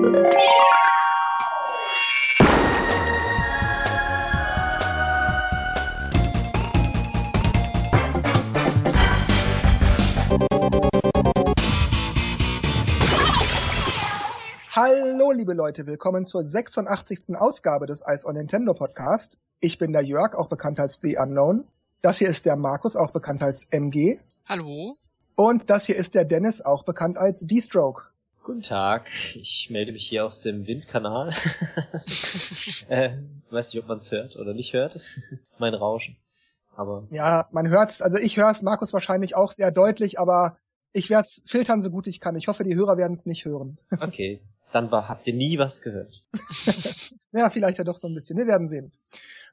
Hallo, liebe Leute, willkommen zur 86. Ausgabe des Ice on Nintendo Podcast. Ich bin der Jörg, auch bekannt als The Unknown. Das hier ist der Markus, auch bekannt als MG. Hallo. Und das hier ist der Dennis, auch bekannt als D-Stroke. Guten Tag, ich melde mich hier aus dem Windkanal. äh, weiß nicht, ob man es hört oder nicht hört. mein Rauschen. Aber Ja, man hört's, also ich hör's, Markus wahrscheinlich auch sehr deutlich, aber ich werde es filtern, so gut ich kann. Ich hoffe, die Hörer werden es nicht hören. okay, dann war, habt ihr nie was gehört. Ja, vielleicht ja doch so ein bisschen. Wir werden sehen.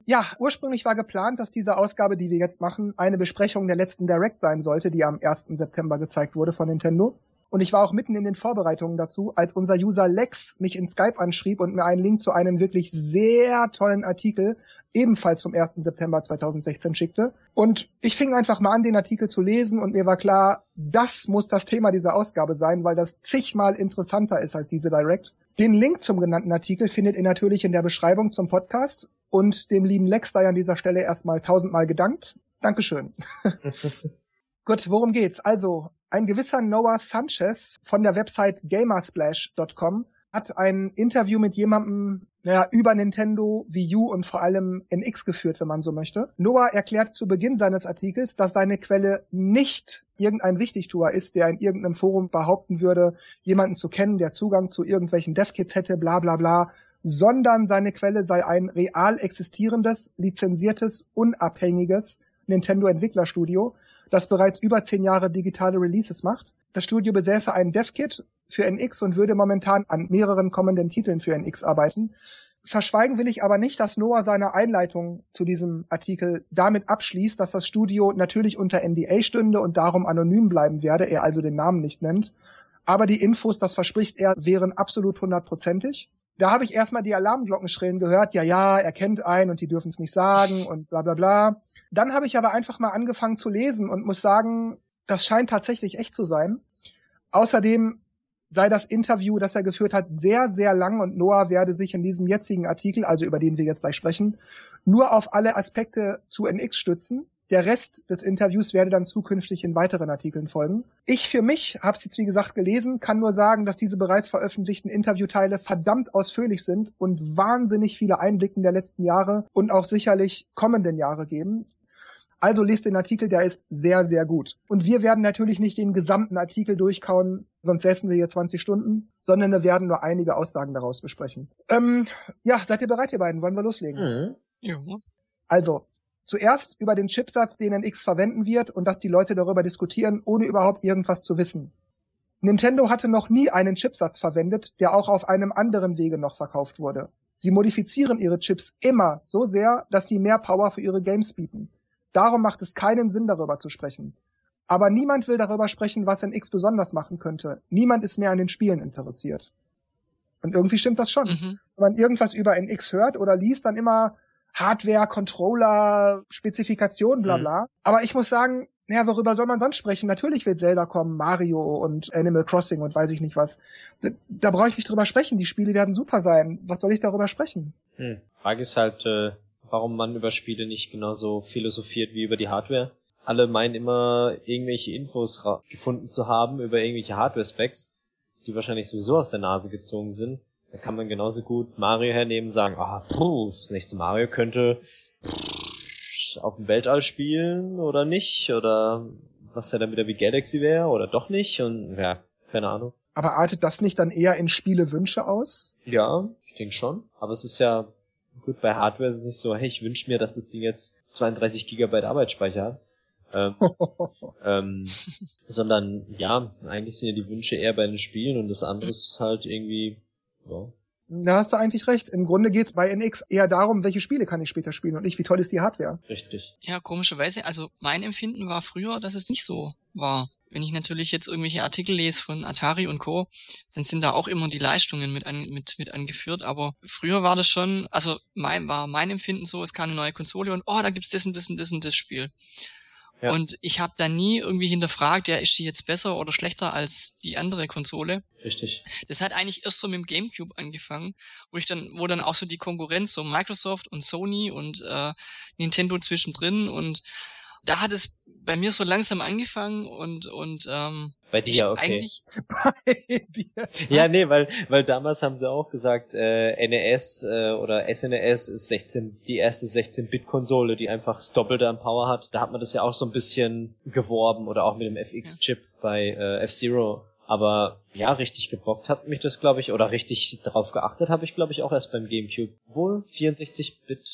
Ja, ursprünglich war geplant, dass diese Ausgabe, die wir jetzt machen, eine Besprechung der letzten Direct sein sollte, die am 1. September gezeigt wurde von Nintendo. Und ich war auch mitten in den Vorbereitungen dazu, als unser User Lex mich in Skype anschrieb und mir einen Link zu einem wirklich sehr tollen Artikel, ebenfalls vom 1. September 2016 schickte. Und ich fing einfach mal an, den Artikel zu lesen und mir war klar, das muss das Thema dieser Ausgabe sein, weil das zigmal interessanter ist als diese Direct. Den Link zum genannten Artikel findet ihr natürlich in der Beschreibung zum Podcast und dem lieben Lex sei an dieser Stelle erstmal tausendmal gedankt. Dankeschön. Gut, worum geht's? Also, ein gewisser Noah Sanchez von der Website gamersplash.com hat ein Interview mit jemandem naja, über Nintendo, Wii U und vor allem NX geführt, wenn man so möchte. Noah erklärt zu Beginn seines Artikels, dass seine Quelle nicht irgendein Wichtigtuer ist, der in irgendeinem Forum behaupten würde, jemanden zu kennen, der Zugang zu irgendwelchen DevKits hätte, bla bla bla, sondern seine Quelle sei ein real existierendes, lizenziertes, unabhängiges Nintendo-Entwicklerstudio, das bereits über zehn Jahre digitale Releases macht. Das Studio besäße ein DevKit für NX und würde momentan an mehreren kommenden Titeln für NX arbeiten. Verschweigen will ich aber nicht, dass Noah seine Einleitung zu diesem Artikel damit abschließt, dass das Studio natürlich unter NDA stünde und darum anonym bleiben werde, er also den Namen nicht nennt. Aber die Infos, das verspricht er, wären absolut hundertprozentig. Da habe ich erstmal die Alarmglocken schrillen gehört, ja, ja, er kennt einen und die dürfen es nicht sagen und bla bla bla. Dann habe ich aber einfach mal angefangen zu lesen und muss sagen, das scheint tatsächlich echt zu sein. Außerdem sei das Interview, das er geführt hat, sehr, sehr lang und Noah werde sich in diesem jetzigen Artikel, also über den wir jetzt gleich sprechen, nur auf alle Aspekte zu NX stützen. Der Rest des Interviews werde dann zukünftig in weiteren Artikeln folgen. Ich für mich habe es jetzt wie gesagt gelesen, kann nur sagen, dass diese bereits veröffentlichten Interviewteile verdammt ausführlich sind und wahnsinnig viele Einblicken der letzten Jahre und auch sicherlich kommenden Jahre geben. Also lest den Artikel, der ist sehr, sehr gut. Und wir werden natürlich nicht den gesamten Artikel durchkauen, sonst säßen wir hier 20 Stunden, sondern wir werden nur einige Aussagen daraus besprechen. Ähm, ja, seid ihr bereit, ihr beiden? Wollen wir loslegen? Mhm. Ja. Also, zuerst über den Chipsatz, den NX verwenden wird und dass die Leute darüber diskutieren, ohne überhaupt irgendwas zu wissen. Nintendo hatte noch nie einen Chipsatz verwendet, der auch auf einem anderen Wege noch verkauft wurde. Sie modifizieren ihre Chips immer so sehr, dass sie mehr Power für ihre Games bieten. Darum macht es keinen Sinn, darüber zu sprechen. Aber niemand will darüber sprechen, was NX besonders machen könnte. Niemand ist mehr an den Spielen interessiert. Und irgendwie stimmt das schon. Mhm. Wenn man irgendwas über NX hört oder liest, dann immer Hardware, Controller, Spezifikation, bla Mhm. bla. Aber ich muss sagen, naja, worüber soll man sonst sprechen? Natürlich wird Zelda kommen, Mario und Animal Crossing und weiß ich nicht was. Da, da brauche ich nicht drüber sprechen. Die Spiele werden super sein. Was soll ich darüber sprechen? Hm. Frage ist halt, äh, warum man über Spiele nicht genauso philosophiert wie über die Hardware. Alle meinen immer, irgendwelche Infos gefunden zu haben über irgendwelche Hardware-Specs, die wahrscheinlich sowieso aus der Nase gezogen sind. Da kann man genauso gut Mario hernehmen und sagen, ah, puh, das nächste Mario könnte auf dem Weltall spielen oder nicht, oder was ja dann wieder wie Galaxy wäre oder doch nicht und ja, keine Ahnung. Aber artet das nicht dann eher in Spielewünsche aus? Ja, ich denke schon. Aber es ist ja, gut, bei Hardware ist es nicht so, hey, ich wünsche mir, dass das Ding jetzt 32 Gigabyte Arbeitsspeicher hat. Ähm, ähm, sondern ja, eigentlich sind ja die Wünsche eher bei den Spielen und das andere ist halt irgendwie, ja. Da hast du eigentlich recht. Im Grunde geht's bei NX eher darum, welche Spiele kann ich später spielen und nicht, wie toll ist die Hardware. Richtig. Ja, komischerweise, also mein Empfinden war früher, dass es nicht so war. Wenn ich natürlich jetzt irgendwelche Artikel lese von Atari und Co., dann sind da auch immer die Leistungen mit, an, mit, mit angeführt. Aber früher war das schon, also mein, war mein Empfinden so, es kam eine neue Konsole und oh, da gibt's das und das und das und das Spiel. Ja. Und ich habe da nie irgendwie hinterfragt, ja, ist die jetzt besser oder schlechter als die andere Konsole. Richtig. Das hat eigentlich erst so mit dem GameCube angefangen, wo ich dann, wo dann auch so die Konkurrenz, so Microsoft und Sony und äh, Nintendo zwischendrin und da hat es bei mir so langsam angefangen und und ähm, bei dir, okay. Eigentlich bei dir. Ja, nee, weil weil damals haben sie auch gesagt, äh, NES äh, oder SNES e ist 16 die erste 16-Bit-Konsole, die einfach das Doppelte an Power hat. Da hat man das ja auch so ein bisschen geworben oder auch mit dem FX-Chip ja. bei äh, F-Zero. Aber ja, richtig gebockt hat mich das, glaube ich, oder richtig darauf geachtet habe ich, glaube ich, auch erst beim GameCube. Wohl 64-Bit,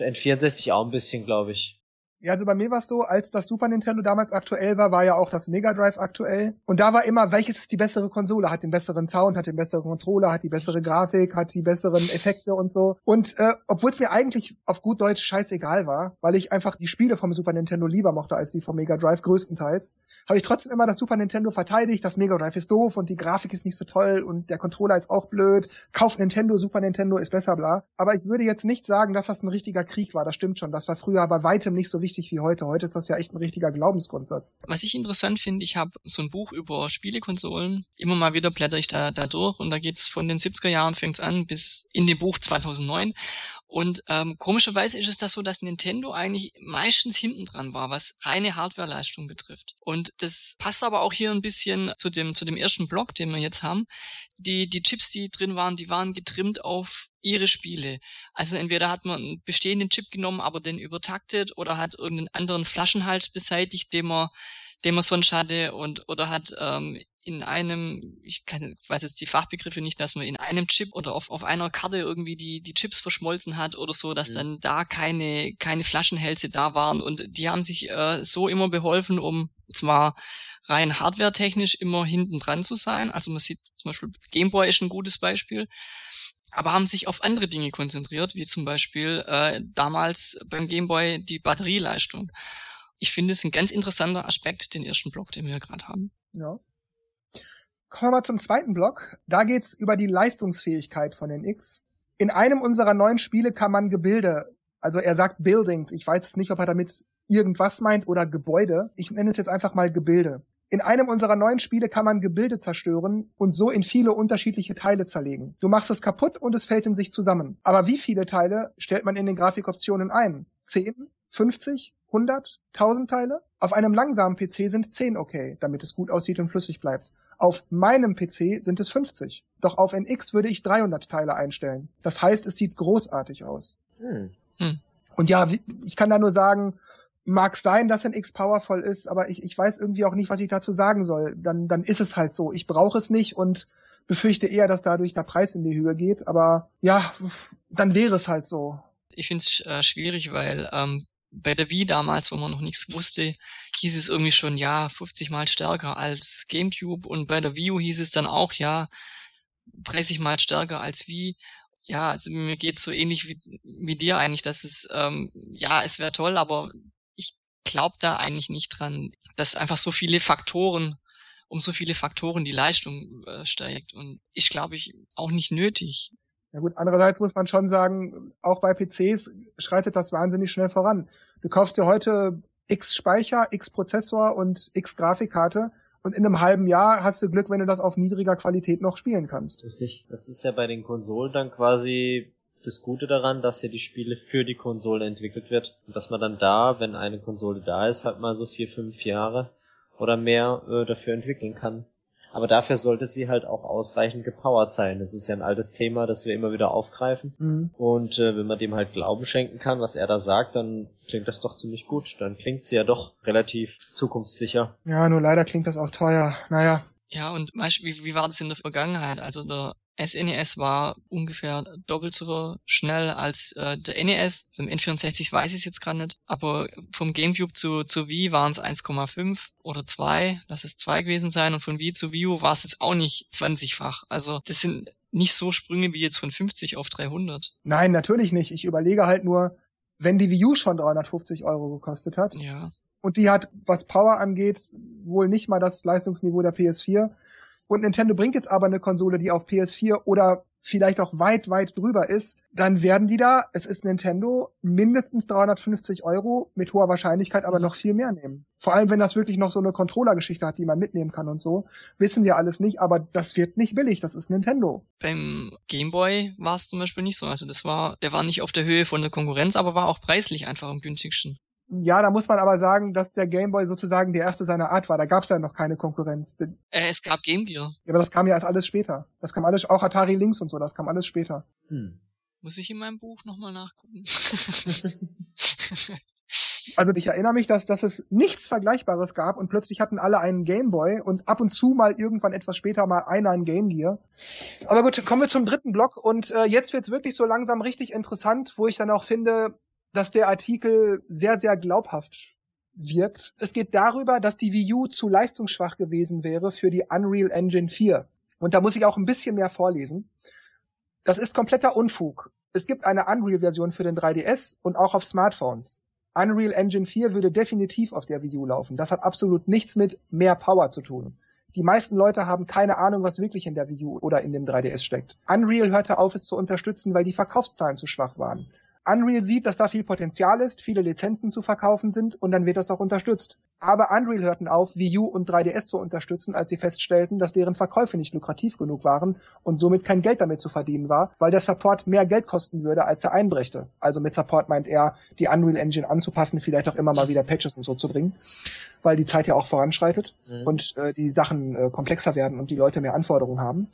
N64 auch ein bisschen, glaube ich. Ja, also bei mir war es so, als das Super Nintendo damals aktuell war, war ja auch das Mega Drive aktuell. Und da war immer, welches ist die bessere Konsole? Hat den besseren Sound, hat den besseren Controller, hat die bessere Grafik, hat die besseren Effekte und so. Und äh, obwohl es mir eigentlich auf gut Deutsch scheißegal war, weil ich einfach die Spiele vom Super Nintendo lieber mochte als die vom Mega Drive größtenteils, habe ich trotzdem immer das Super Nintendo verteidigt. Das Mega Drive ist doof und die Grafik ist nicht so toll und der Controller ist auch blöd. Kauf Nintendo, Super Nintendo ist besser, bla. Aber ich würde jetzt nicht sagen, dass das ein richtiger Krieg war. Das stimmt schon. Das war früher bei weitem nicht so wichtig wie heute. Heute ist das ja echt ein richtiger Glaubensgrundsatz. Was ich interessant finde, ich habe so ein Buch über Spielekonsolen. Immer mal wieder blätter ich da, da durch und da geht's von den 70er Jahren fängt's an bis in dem Buch 2009. Und ähm, komischerweise ist es das so, dass Nintendo eigentlich meistens hinten dran war, was reine Hardwareleistung betrifft. Und das passt aber auch hier ein bisschen zu dem, zu dem ersten Block, den wir jetzt haben. Die, die Chips, die drin waren, die waren getrimmt auf ihre Spiele. Also entweder hat man einen bestehenden Chip genommen, aber den übertaktet oder hat irgendeinen anderen Flaschenhals beseitigt, den man, den man sonst hatte und oder hat ähm, in einem, ich kann, weiß jetzt die Fachbegriffe nicht, dass man in einem Chip oder auf, auf einer Karte irgendwie die, die Chips verschmolzen hat oder so, dass ja. dann da keine, keine Flaschenhälse da waren und die haben sich äh, so immer beholfen, um zwar rein hardware-technisch immer hinten dran zu sein. Also man sieht zum Beispiel Gameboy ist ein gutes Beispiel aber haben sich auf andere Dinge konzentriert, wie zum Beispiel äh, damals beim Gameboy die Batterieleistung. Ich finde es ein ganz interessanter Aspekt, den ersten Block, den wir gerade haben. Ja. Kommen wir mal zum zweiten Block. Da geht's über die Leistungsfähigkeit von den X. In einem unserer neuen Spiele kann man Gebilde, also er sagt Buildings, ich weiß jetzt nicht, ob er damit irgendwas meint oder Gebäude. Ich nenne es jetzt einfach mal Gebilde. In einem unserer neuen Spiele kann man Gebilde zerstören und so in viele unterschiedliche Teile zerlegen. Du machst es kaputt und es fällt in sich zusammen. Aber wie viele Teile stellt man in den Grafikoptionen ein? 10? 50? 100? 1000 Teile? Auf einem langsamen PC sind 10 okay, damit es gut aussieht und flüssig bleibt. Auf meinem PC sind es 50. Doch auf NX würde ich 300 Teile einstellen. Das heißt, es sieht großartig aus. Hm. Hm. Und ja, ich kann da nur sagen, mag sein, dass ein X powerful ist, aber ich, ich weiß irgendwie auch nicht, was ich dazu sagen soll. Dann, dann ist es halt so. Ich brauche es nicht und befürchte eher, dass dadurch der Preis in die Höhe geht. Aber ja, dann wäre es halt so. Ich finde es äh, schwierig, weil ähm, bei der Wii damals, wo man noch nichts wusste, hieß es irgendwie schon, ja, 50 mal stärker als GameCube und bei der Wii U hieß es dann auch, ja, 30 mal stärker als Wii ja, also mir geht's so ähnlich wie, wie dir eigentlich, dass es, ähm, ja, es wäre toll, aber glaube da eigentlich nicht dran, dass einfach so viele Faktoren, um so viele Faktoren die Leistung äh, steigt. Und ich glaube ich auch nicht nötig. Ja gut, andererseits muss man schon sagen, auch bei PCs schreitet das wahnsinnig schnell voran. Du kaufst dir heute X Speicher, X Prozessor und X Grafikkarte und in einem halben Jahr hast du Glück, wenn du das auf niedriger Qualität noch spielen kannst. Richtig. Das ist ja bei den Konsolen dann quasi das Gute daran, dass ja die Spiele für die Konsole entwickelt wird und dass man dann da, wenn eine Konsole da ist, halt mal so vier, fünf Jahre oder mehr äh, dafür entwickeln kann. Aber dafür sollte sie halt auch ausreichend gepowert sein. Das ist ja ein altes Thema, das wir immer wieder aufgreifen. Mhm. Und äh, wenn man dem halt Glauben schenken kann, was er da sagt, dann klingt das doch ziemlich gut. Dann klingt sie ja doch relativ zukunftssicher. Ja, nur leider klingt das auch teuer. Naja. Ja, und weißt, wie, wie war das in der Vergangenheit? Also der SNES e war ungefähr doppelt so schnell als äh, der NES. Beim N64 weiß ich es jetzt gerade nicht, aber vom GameCube zu, zu Wii waren es 1,5 oder 2, lass es 2 gewesen sein und von Wii zu Wii U war es jetzt auch nicht 20-fach. Also das sind nicht so Sprünge wie jetzt von 50 auf 300. Nein, natürlich nicht. Ich überlege halt nur, wenn die Wii U schon 350 Euro gekostet hat. Ja. Und die hat, was Power angeht, wohl nicht mal das Leistungsniveau der PS4 und Nintendo bringt jetzt aber eine Konsole, die auf PS4 oder vielleicht auch weit, weit drüber ist, dann werden die da, es ist Nintendo, mindestens 350 Euro, mit hoher Wahrscheinlichkeit aber noch viel mehr nehmen. Vor allem, wenn das wirklich noch so eine Controller-Geschichte hat, die man mitnehmen kann und so. Wissen wir alles nicht, aber das wird nicht billig, das ist Nintendo. Beim Gameboy war es zum Beispiel nicht so. Also das war, der war nicht auf der Höhe von der Konkurrenz, aber war auch preislich einfach am günstigsten. Ja, da muss man aber sagen, dass der Gameboy sozusagen der erste seiner Art war. Da gab es ja noch keine Konkurrenz. Äh, es gab Game Gear. Ja, aber das kam ja erst alles später. Das kam alles, auch Atari Lynx und so, das kam alles später. Hm. Muss ich in meinem Buch nochmal nachgucken. also ich erinnere mich, dass, dass es nichts Vergleichbares gab und plötzlich hatten alle einen Gameboy und ab und zu mal irgendwann etwas später mal einer ein Game Gear. Aber gut, kommen wir zum dritten Block und äh, jetzt wird's wirklich so langsam richtig interessant, wo ich dann auch finde, dass der Artikel sehr, sehr glaubhaft wirkt. Es geht darüber, dass die Wii U zu leistungsschwach gewesen wäre für die Unreal Engine 4. Und da muss ich auch ein bisschen mehr vorlesen. Das ist kompletter Unfug. Es gibt eine Unreal-Version für den 3DS und auch auf Smartphones. Unreal Engine 4 würde definitiv auf der Wii U laufen. Das hat absolut nichts mit mehr Power zu tun. Die meisten Leute haben keine Ahnung, was wirklich in der Wii U oder in dem 3DS steckt. Unreal hörte auf, es zu unterstützen, weil die Verkaufszahlen zu schwach waren. Unreal sieht, dass da viel Potenzial ist, viele Lizenzen zu verkaufen sind und dann wird das auch unterstützt. Aber Unreal hörten auf, Wii U und 3DS zu unterstützen, als sie feststellten, dass deren Verkäufe nicht lukrativ genug waren und somit kein Geld damit zu verdienen war, weil der Support mehr Geld kosten würde, als er einbrächte. Also mit Support meint er, die Unreal Engine anzupassen, vielleicht auch immer mal wieder Patches und so zu bringen, weil die Zeit ja auch voranschreitet mhm. und äh, die Sachen äh, komplexer werden und die Leute mehr Anforderungen haben.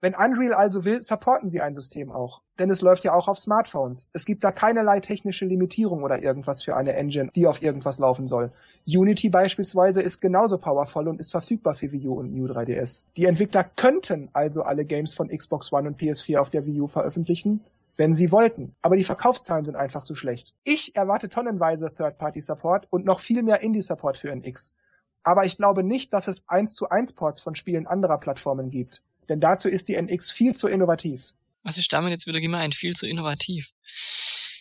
Wenn Unreal also will, supporten sie ein System auch. Denn es läuft ja auch auf Smartphones. Es gibt da keinerlei technische Limitierung oder irgendwas für eine Engine, die auf irgendwas laufen soll. Unity beispielsweise ist genauso powervoll und ist verfügbar für Wii U und New 3DS. Die Entwickler könnten also alle Games von Xbox One und PS4 auf der Wii U veröffentlichen, wenn sie wollten. Aber die Verkaufszahlen sind einfach zu schlecht. Ich erwarte tonnenweise Third-Party-Support und noch viel mehr Indie-Support für NX. Aber ich glaube nicht, dass es 1 zu 1 Ports von Spielen anderer Plattformen gibt. Denn dazu ist die NX viel zu innovativ. Was ist damit jetzt wieder gemeint? Viel zu innovativ?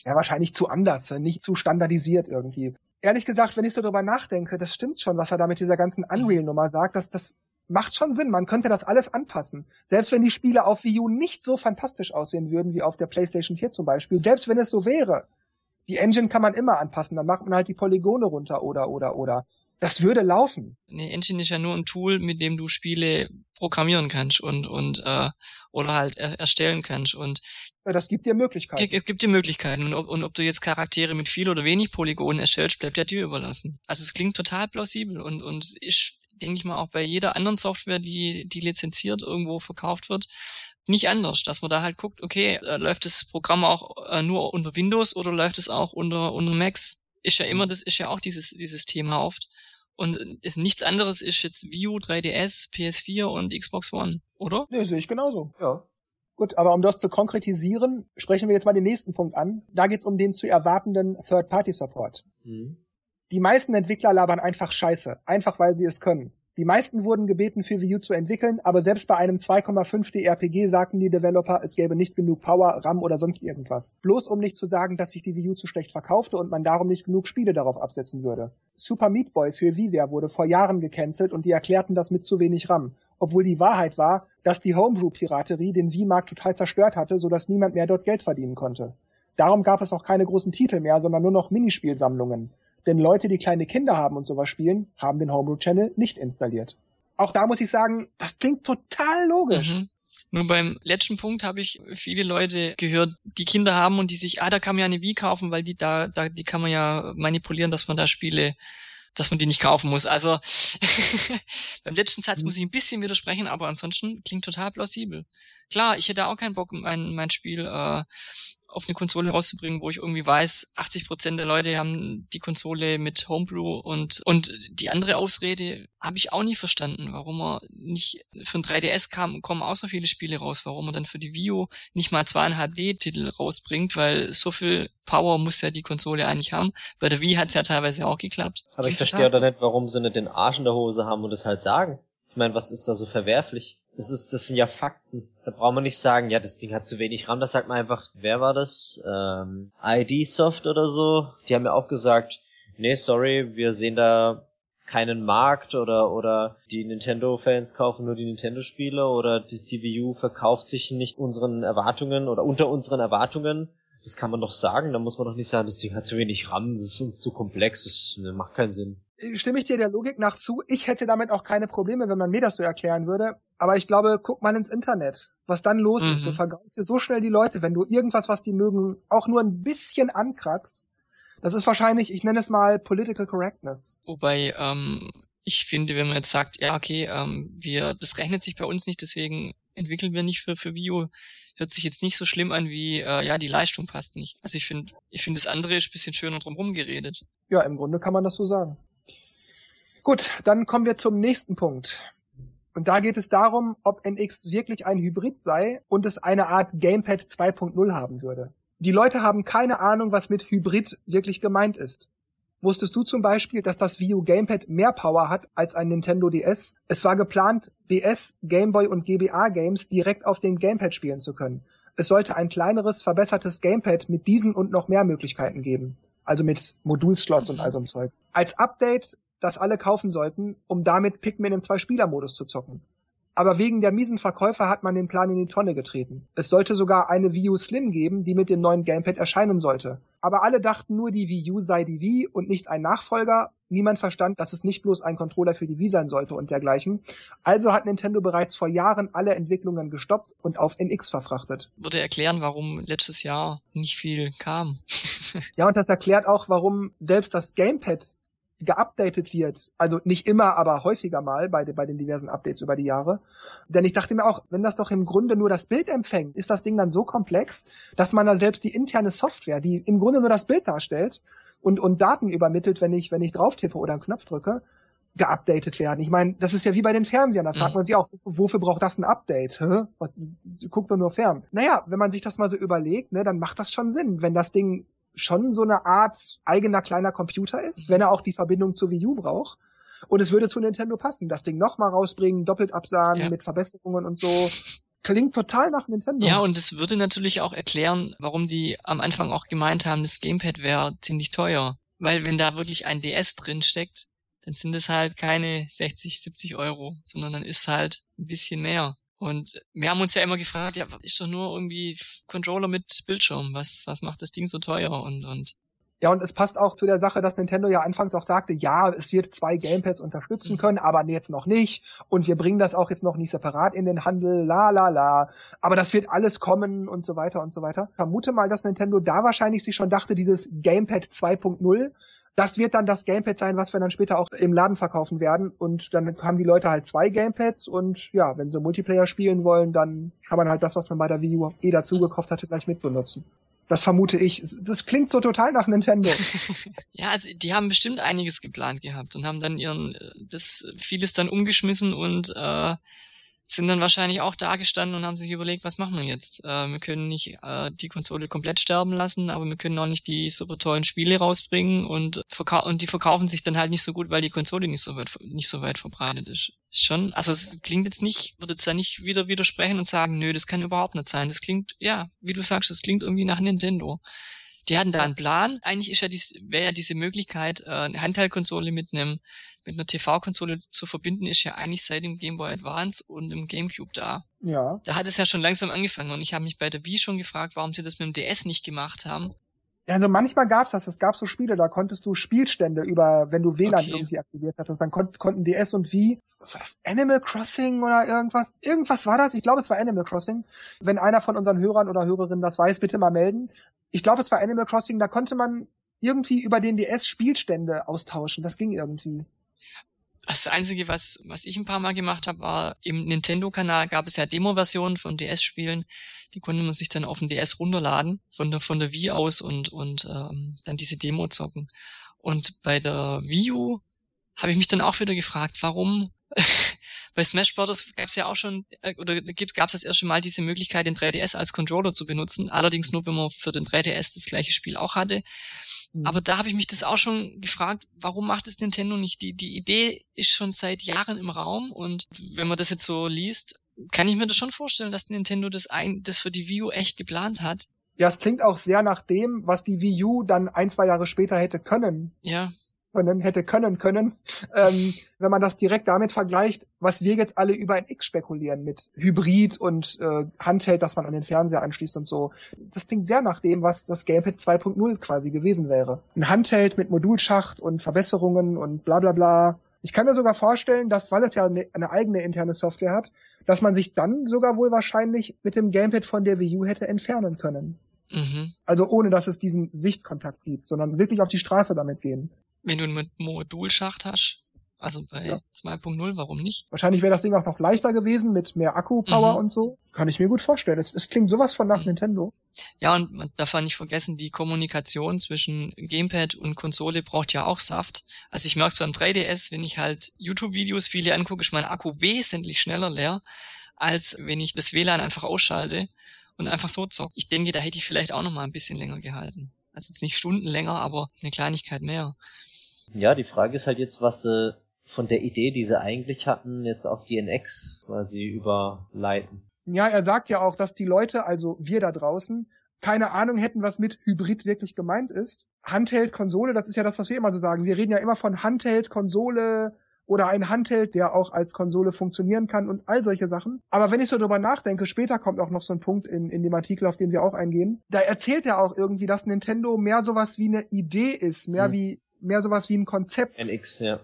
Ja, wahrscheinlich zu anders, nicht zu standardisiert irgendwie. Ehrlich gesagt, wenn ich so drüber nachdenke, das stimmt schon, was er da mit dieser ganzen Unreal-Nummer sagt, dass das macht schon Sinn. Man könnte das alles anpassen. Selbst wenn die Spiele auf Wii U nicht so fantastisch aussehen würden wie auf der PlayStation 4 zum Beispiel. Selbst wenn es so wäre. Die Engine kann man immer anpassen. Dann macht man halt die Polygone runter oder, oder, oder. Das würde laufen. Eine Engine ist ja nur ein Tool, mit dem du Spiele programmieren kannst und und äh, oder halt er erstellen kannst und das gibt dir Möglichkeiten. Es gibt dir Möglichkeiten und ob, und ob du jetzt Charaktere mit viel oder wenig Polygonen erstellst, bleibt ja dir überlassen. Also es klingt total plausibel und und ist denke ich mal auch bei jeder anderen Software, die die lizenziert irgendwo verkauft wird, nicht anders, dass man da halt guckt, okay, äh, läuft das Programm auch äh, nur unter Windows oder läuft es auch unter unter Macs? Ist ja immer das ist ja auch dieses dieses Thema oft und ist nichts anderes ist jetzt View, 3DS, PS4 und Xbox One, oder? Nee, sehe ich genauso. Ja. Gut, aber um das zu konkretisieren, sprechen wir jetzt mal den nächsten Punkt an. Da geht's um den zu erwartenden Third-Party-Support. Mhm. Die meisten Entwickler labern einfach Scheiße, einfach weil sie es können. Die meisten wurden gebeten, für Wii U zu entwickeln, aber selbst bei einem 2,5D RPG sagten die Developer, es gäbe nicht genug Power, RAM oder sonst irgendwas. Bloß um nicht zu sagen, dass sich die Wii U zu schlecht verkaufte und man darum nicht genug Spiele darauf absetzen würde. Super Meat Boy für WiiWare wurde vor Jahren gecancelt und die erklärten das mit zu wenig RAM. Obwohl die Wahrheit war, dass die Homebrew-Piraterie den Wii-Markt total zerstört hatte, sodass niemand mehr dort Geld verdienen konnte. Darum gab es auch keine großen Titel mehr, sondern nur noch Minispielsammlungen. Denn Leute, die kleine Kinder haben und sowas spielen, haben den Homebrew Channel nicht installiert. Auch da muss ich sagen, das klingt total logisch. Mhm. Nur beim letzten Punkt habe ich viele Leute gehört, die Kinder haben und die sich, ah, da kann man ja eine Wii kaufen, weil die da, da, die kann man ja manipulieren, dass man da Spiele, dass man die nicht kaufen muss. Also beim letzten Satz mhm. muss ich ein bisschen widersprechen, aber ansonsten klingt total plausibel. Klar, ich hätte auch keinen Bock, mein, mein Spiel äh, auf eine Konsole rauszubringen, wo ich irgendwie weiß, 80 Prozent der Leute haben die Konsole mit Homebrew und und die andere Ausrede habe ich auch nie verstanden, warum er nicht für ein 3DS kam, kommen auch so viele Spiele raus, warum er dann für die Wii U nicht mal zweieinhalb D-Titel rausbringt, weil so viel Power muss ja die Konsole eigentlich haben. Bei der Wii hat es ja teilweise auch geklappt. Aber ich verstehe doch nicht, warum sie nicht den Arsch in der Hose haben und es halt sagen. Ich meine, was ist da so verwerflich? Das ist, das sind ja Fakten. Da braucht man nicht sagen, ja, das Ding hat zu wenig RAM. Das sagt man einfach, wer war das? Ähm, ID Soft oder so. Die haben ja auch gesagt, nee, sorry, wir sehen da keinen Markt oder oder die Nintendo-Fans kaufen nur die Nintendo-Spiele oder die, die Wii U verkauft sich nicht unseren Erwartungen oder unter unseren Erwartungen. Das kann man doch sagen. Da muss man doch nicht sagen, das Ding hat zu wenig RAM, das ist uns zu komplex, das macht keinen Sinn. Stimme ich dir der Logik nach zu. Ich hätte damit auch keine Probleme, wenn man mir das so erklären würde. Aber ich glaube, guck mal ins Internet, was dann los mhm. ist. Du vergaust dir so schnell die Leute, wenn du irgendwas, was die mögen, auch nur ein bisschen ankratzt das ist wahrscheinlich, ich nenne es mal Political Correctness. Wobei, ähm, ich finde, wenn man jetzt sagt, ja, okay, ähm, wir, das rechnet sich bei uns nicht, deswegen entwickeln wir nicht für, für Vio, hört sich jetzt nicht so schlimm an wie, äh, ja, die Leistung passt nicht. Also ich finde, ich finde das andere ist ein bisschen schöner drumherum geredet. Ja, im Grunde kann man das so sagen. Gut, dann kommen wir zum nächsten Punkt. Und da geht es darum, ob NX wirklich ein Hybrid sei und es eine Art Gamepad 2.0 haben würde. Die Leute haben keine Ahnung, was mit Hybrid wirklich gemeint ist. Wusstest du zum Beispiel, dass das Wii U Gamepad mehr Power hat als ein Nintendo DS? Es war geplant, DS, Gameboy und GBA Games direkt auf dem Gamepad spielen zu können. Es sollte ein kleineres, verbessertes Gamepad mit diesen und noch mehr Möglichkeiten geben. Also mit Modulslots und all so Zeug. Als Update, das alle kaufen sollten, um damit Pikmin im Zwei-Spieler-Modus zu zocken aber wegen der miesen Verkäufer hat man den Plan in die Tonne getreten. Es sollte sogar eine Wii U Slim geben, die mit dem neuen Gamepad erscheinen sollte. Aber alle dachten nur, die Wii U sei die Wii und nicht ein Nachfolger. Niemand verstand, dass es nicht bloß ein Controller für die Wii sein sollte und dergleichen. Also hat Nintendo bereits vor Jahren alle Entwicklungen gestoppt und auf NX verfrachtet. Würde erklären, warum letztes Jahr nicht viel kam. ja, und das erklärt auch, warum selbst das Gamepad geupdatet wird. Also nicht immer, aber häufiger mal bei, bei den diversen Updates über die Jahre. Denn ich dachte mir auch, wenn das doch im Grunde nur das Bild empfängt, ist das Ding dann so komplex, dass man da selbst die interne Software, die im Grunde nur das Bild darstellt und, und Daten übermittelt, wenn ich, wenn ich drauf tippe oder einen Knopf drücke, geupdatet werden. Ich meine, das ist ja wie bei den Fernsehern. Da fragt mhm. man sich auch, wofür braucht das ein Update? Hä? Was, guckt doch nur fern. Naja, wenn man sich das mal so überlegt, ne, dann macht das schon Sinn, wenn das Ding schon so eine Art eigener kleiner Computer ist, wenn er auch die Verbindung zur Wii U braucht. Und es würde zu Nintendo passen. Das Ding nochmal rausbringen, doppelt absagen ja. mit Verbesserungen und so. Klingt total nach Nintendo. Ja, und es würde natürlich auch erklären, warum die am Anfang auch gemeint haben, das Gamepad wäre ziemlich teuer. Weil wenn da wirklich ein DS drin steckt, dann sind es halt keine 60, 70 Euro, sondern dann ist halt ein bisschen mehr. Und wir haben uns ja immer gefragt, ja, ist doch nur irgendwie Controller mit Bildschirm, was, was macht das Ding so teuer? Und, und ja, und es passt auch zu der Sache, dass Nintendo ja anfangs auch sagte, ja, es wird zwei Gamepads unterstützen mhm. können, aber jetzt noch nicht. Und wir bringen das auch jetzt noch nicht separat in den Handel, la la la. Aber das wird alles kommen und so weiter und so weiter. Ich vermute mal, dass Nintendo da wahrscheinlich sich schon dachte, dieses Gamepad 2.0, das wird dann das Gamepad sein, was wir dann später auch im Laden verkaufen werden. Und dann haben die Leute halt zwei Gamepads und ja, wenn sie Multiplayer spielen wollen, dann kann man halt das, was man bei der Wii U eh dazu gekauft hatte, gleich mitbenutzen. Das vermute ich. Das klingt so total nach Nintendo. ja, also die haben bestimmt einiges geplant gehabt und haben dann ihren äh, das vieles dann umgeschmissen und äh, sind dann wahrscheinlich auch da gestanden und haben sich überlegt, was machen wir jetzt? Äh, wir können nicht äh, die Konsole komplett sterben lassen, aber wir können auch nicht die super tollen Spiele rausbringen und, und die verkaufen sich dann halt nicht so gut, weil die Konsole nicht so weit, nicht so weit verbreitet ist. ist schon, also es klingt jetzt nicht, würde jetzt da nicht wieder widersprechen und sagen, nö, das kann überhaupt nicht sein. Das klingt, ja, wie du sagst, das klingt irgendwie nach Nintendo. Die hatten da einen Plan. Eigentlich ist ja dies, wäre ja diese Möglichkeit, äh, eine Handheldkonsole mit einem mit einer TV-Konsole zu verbinden, ist ja eigentlich seit dem Game Boy Advance und dem GameCube da. Ja. Da hat es ja schon langsam angefangen und ich habe mich bei der Wii schon gefragt, warum sie das mit dem DS nicht gemacht haben. Also manchmal gab's das. Es gab so Spiele, da konntest du Spielstände über, wenn du WLAN okay. irgendwie aktiviert hattest, dann kon konnten DS und Wii, was war das, Animal Crossing oder irgendwas? Irgendwas war das. Ich glaube, es war Animal Crossing. Wenn einer von unseren Hörern oder Hörerinnen das weiß, bitte mal melden. Ich glaube, es war Animal Crossing. Da konnte man irgendwie über den DS Spielstände austauschen. Das ging irgendwie. Das Einzige, was, was ich ein paar Mal gemacht habe, war im Nintendo-Kanal gab es ja Demo-Versionen von DS-Spielen. Die konnte man sich dann auf den DS runterladen, von der, von der Wii aus und, und ähm, dann diese Demo zocken. Und bei der Wii U habe ich mich dann auch wieder gefragt, warum bei Smash Bros. gab es ja auch schon, äh, oder gab es das erste Mal diese Möglichkeit, den 3DS als Controller zu benutzen. Allerdings nur, wenn man für den 3DS das gleiche Spiel auch hatte. Mhm. Aber da habe ich mich das auch schon gefragt, warum macht es Nintendo nicht? Die, die Idee ist schon seit Jahren im Raum und wenn man das jetzt so liest, kann ich mir das schon vorstellen, dass Nintendo das, ein, das für die Wii U echt geplant hat. Ja, es klingt auch sehr nach dem, was die Wii U dann ein, zwei Jahre später hätte können. Ja. Können, hätte können können, ähm, wenn man das direkt damit vergleicht, was wir jetzt alle über ein X spekulieren mit Hybrid und äh, Handheld, dass man an den Fernseher anschließt und so. Das klingt sehr nach dem, was das Gamepad 2.0 quasi gewesen wäre. Ein Handheld mit Modulschacht und Verbesserungen und bla bla bla. Ich kann mir sogar vorstellen, dass, weil es ja eine, eine, eigene interne Software hat, dass man sich dann sogar wohl wahrscheinlich mit dem Gamepad von der Wii U hätte entfernen können. Mhm. Also ohne, dass es diesen Sichtkontakt gibt, sondern wirklich auf die Straße damit gehen. Wenn du einen Modulschacht hast, also bei ja. 2.0, warum nicht? Wahrscheinlich wäre das Ding auch noch leichter gewesen mit mehr Akku-Power mhm. und so. Kann ich mir gut vorstellen. Es, es klingt sowas von nach mhm. Nintendo. Ja, und man darf nicht vergessen, die Kommunikation zwischen Gamepad und Konsole braucht ja auch Saft. Also ich merke beim 3DS, wenn ich halt YouTube-Videos viele angucke, ist mein Akku wesentlich schneller leer, als wenn ich das WLAN einfach ausschalte und einfach so zocke. Ich denke, da hätte ich vielleicht auch noch mal ein bisschen länger gehalten. Also jetzt nicht Stunden länger, aber eine Kleinigkeit mehr. Ja, die Frage ist halt jetzt, was sie von der Idee, die sie eigentlich hatten, jetzt auf die NX quasi überleiten. Ja, er sagt ja auch, dass die Leute, also wir da draußen, keine Ahnung hätten, was mit Hybrid wirklich gemeint ist. Handheld, Konsole, das ist ja das, was wir immer so sagen. Wir reden ja immer von Handheld, Konsole, oder ein Handheld, der auch als Konsole funktionieren kann und all solche Sachen. Aber wenn ich so drüber nachdenke, später kommt auch noch so ein Punkt in, in dem Artikel, auf den wir auch eingehen, da erzählt er auch irgendwie, dass Nintendo mehr sowas wie eine Idee ist, mehr mhm. wie, mehr sowas wie ein Konzept. NX, ja.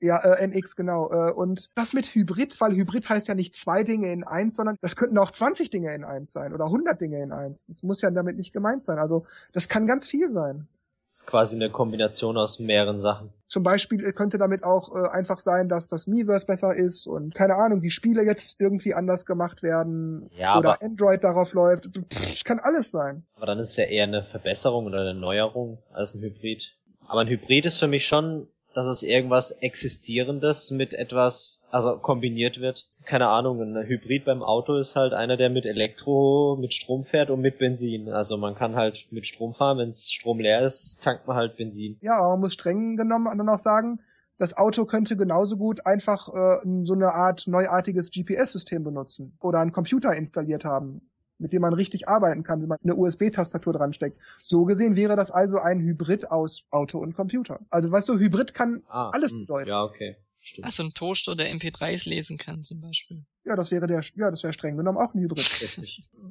Ja, äh, NX, genau. Äh, und das mit Hybrid, weil Hybrid heißt ja nicht zwei Dinge in eins, sondern das könnten auch 20 Dinge in eins sein oder 100 Dinge in eins. Das muss ja damit nicht gemeint sein. Also das kann ganz viel sein. Das ist quasi eine Kombination aus mehreren Sachen. Zum Beispiel könnte damit auch äh, einfach sein, dass das Miiverse besser ist und keine Ahnung, die Spiele jetzt irgendwie anders gemacht werden ja, oder Android darauf läuft. Pff, kann alles sein. Aber dann ist es ja eher eine Verbesserung oder eine Neuerung als ein Hybrid. Aber ein Hybrid ist für mich schon dass es irgendwas Existierendes mit etwas, also kombiniert wird. Keine Ahnung, ein Hybrid beim Auto ist halt einer, der mit Elektro, mit Strom fährt und mit Benzin. Also man kann halt mit Strom fahren, wenn Strom leer ist, tankt man halt Benzin. Ja, aber man muss streng genommen dann auch sagen, das Auto könnte genauso gut einfach äh, so eine Art neuartiges GPS-System benutzen oder einen Computer installiert haben mit dem man richtig arbeiten kann, wenn man eine USB-Tastatur dran steckt. So gesehen wäre das also ein Hybrid aus Auto und Computer. Also weißt du, Hybrid kann ah, alles hm, bedeuten. Ja, okay. Stimmt. Also ein Toaster, der MP3s lesen kann, zum Beispiel. Ja, das wäre der, ja, das wäre streng genommen auch ein Hybrid.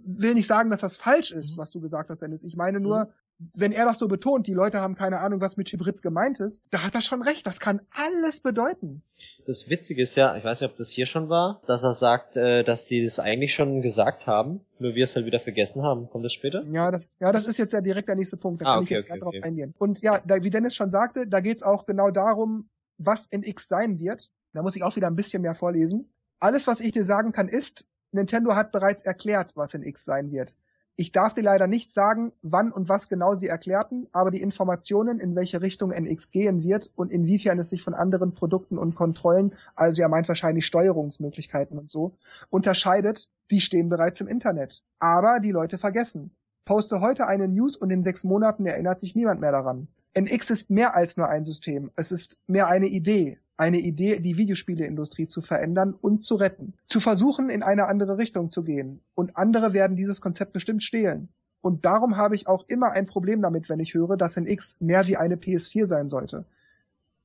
Will nicht sagen, dass das falsch ist, mhm. was du gesagt hast, Dennis. Ich meine nur, mhm. wenn er das so betont, die Leute haben keine Ahnung, was mit Hybrid gemeint ist, da hat er schon recht. Das kann alles bedeuten. Das Witzige ist ja, ich weiß nicht, ob das hier schon war, dass er sagt, äh, dass sie das eigentlich schon gesagt haben, nur wir es halt wieder vergessen haben. Kommt das später? Ja, das, ja, das ist jetzt ja direkt der nächste Punkt. Da ah, kann okay, ich jetzt okay, okay. drauf eingehen. Und ja, da, wie Dennis schon sagte, da geht's auch genau darum, was NX sein wird. Da muss ich auch wieder ein bisschen mehr vorlesen. Alles, was ich dir sagen kann, ist, Nintendo hat bereits erklärt, was NX sein wird. Ich darf dir leider nicht sagen, wann und was genau sie erklärten, aber die Informationen, in welche Richtung NX gehen wird und inwiefern es sich von anderen Produkten und Kontrollen, also er meint wahrscheinlich Steuerungsmöglichkeiten und so, unterscheidet, die stehen bereits im Internet. Aber die Leute vergessen. Poste heute eine News und in sechs Monaten erinnert sich niemand mehr daran. NX ist mehr als nur ein System. Es ist mehr eine Idee. Eine Idee, die Videospieleindustrie zu verändern und zu retten. Zu versuchen, in eine andere Richtung zu gehen. Und andere werden dieses Konzept bestimmt stehlen. Und darum habe ich auch immer ein Problem damit, wenn ich höre, dass NX mehr wie eine PS4 sein sollte.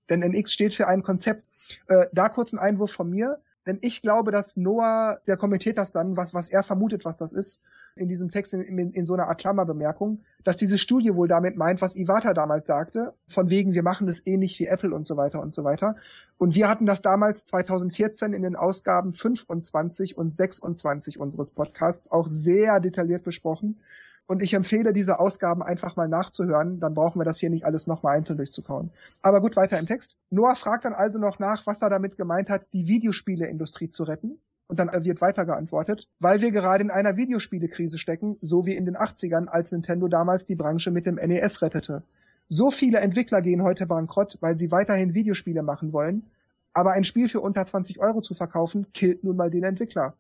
Denn NX steht für ein Konzept. Äh, da kurz ein Einwurf von mir. Denn ich glaube, dass Noah, der kommentiert das dann, was, was er vermutet, was das ist, in diesem Text in, in, in so einer Art Klammerbemerkung, dass diese Studie wohl damit meint, was Iwata damals sagte, von wegen, wir machen das ähnlich wie Apple und so weiter und so weiter. Und wir hatten das damals 2014 in den Ausgaben 25 und 26 unseres Podcasts auch sehr detailliert besprochen. Und ich empfehle, diese Ausgaben einfach mal nachzuhören. Dann brauchen wir das hier nicht alles nochmal einzeln durchzukauen. Aber gut, weiter im Text. Noah fragt dann also noch nach, was er damit gemeint hat, die Videospieleindustrie zu retten. Und dann wird weiter geantwortet, weil wir gerade in einer Videospielekrise stecken, so wie in den 80ern, als Nintendo damals die Branche mit dem NES rettete. So viele Entwickler gehen heute bankrott, weil sie weiterhin Videospiele machen wollen. Aber ein Spiel für unter 20 Euro zu verkaufen, killt nun mal den Entwickler.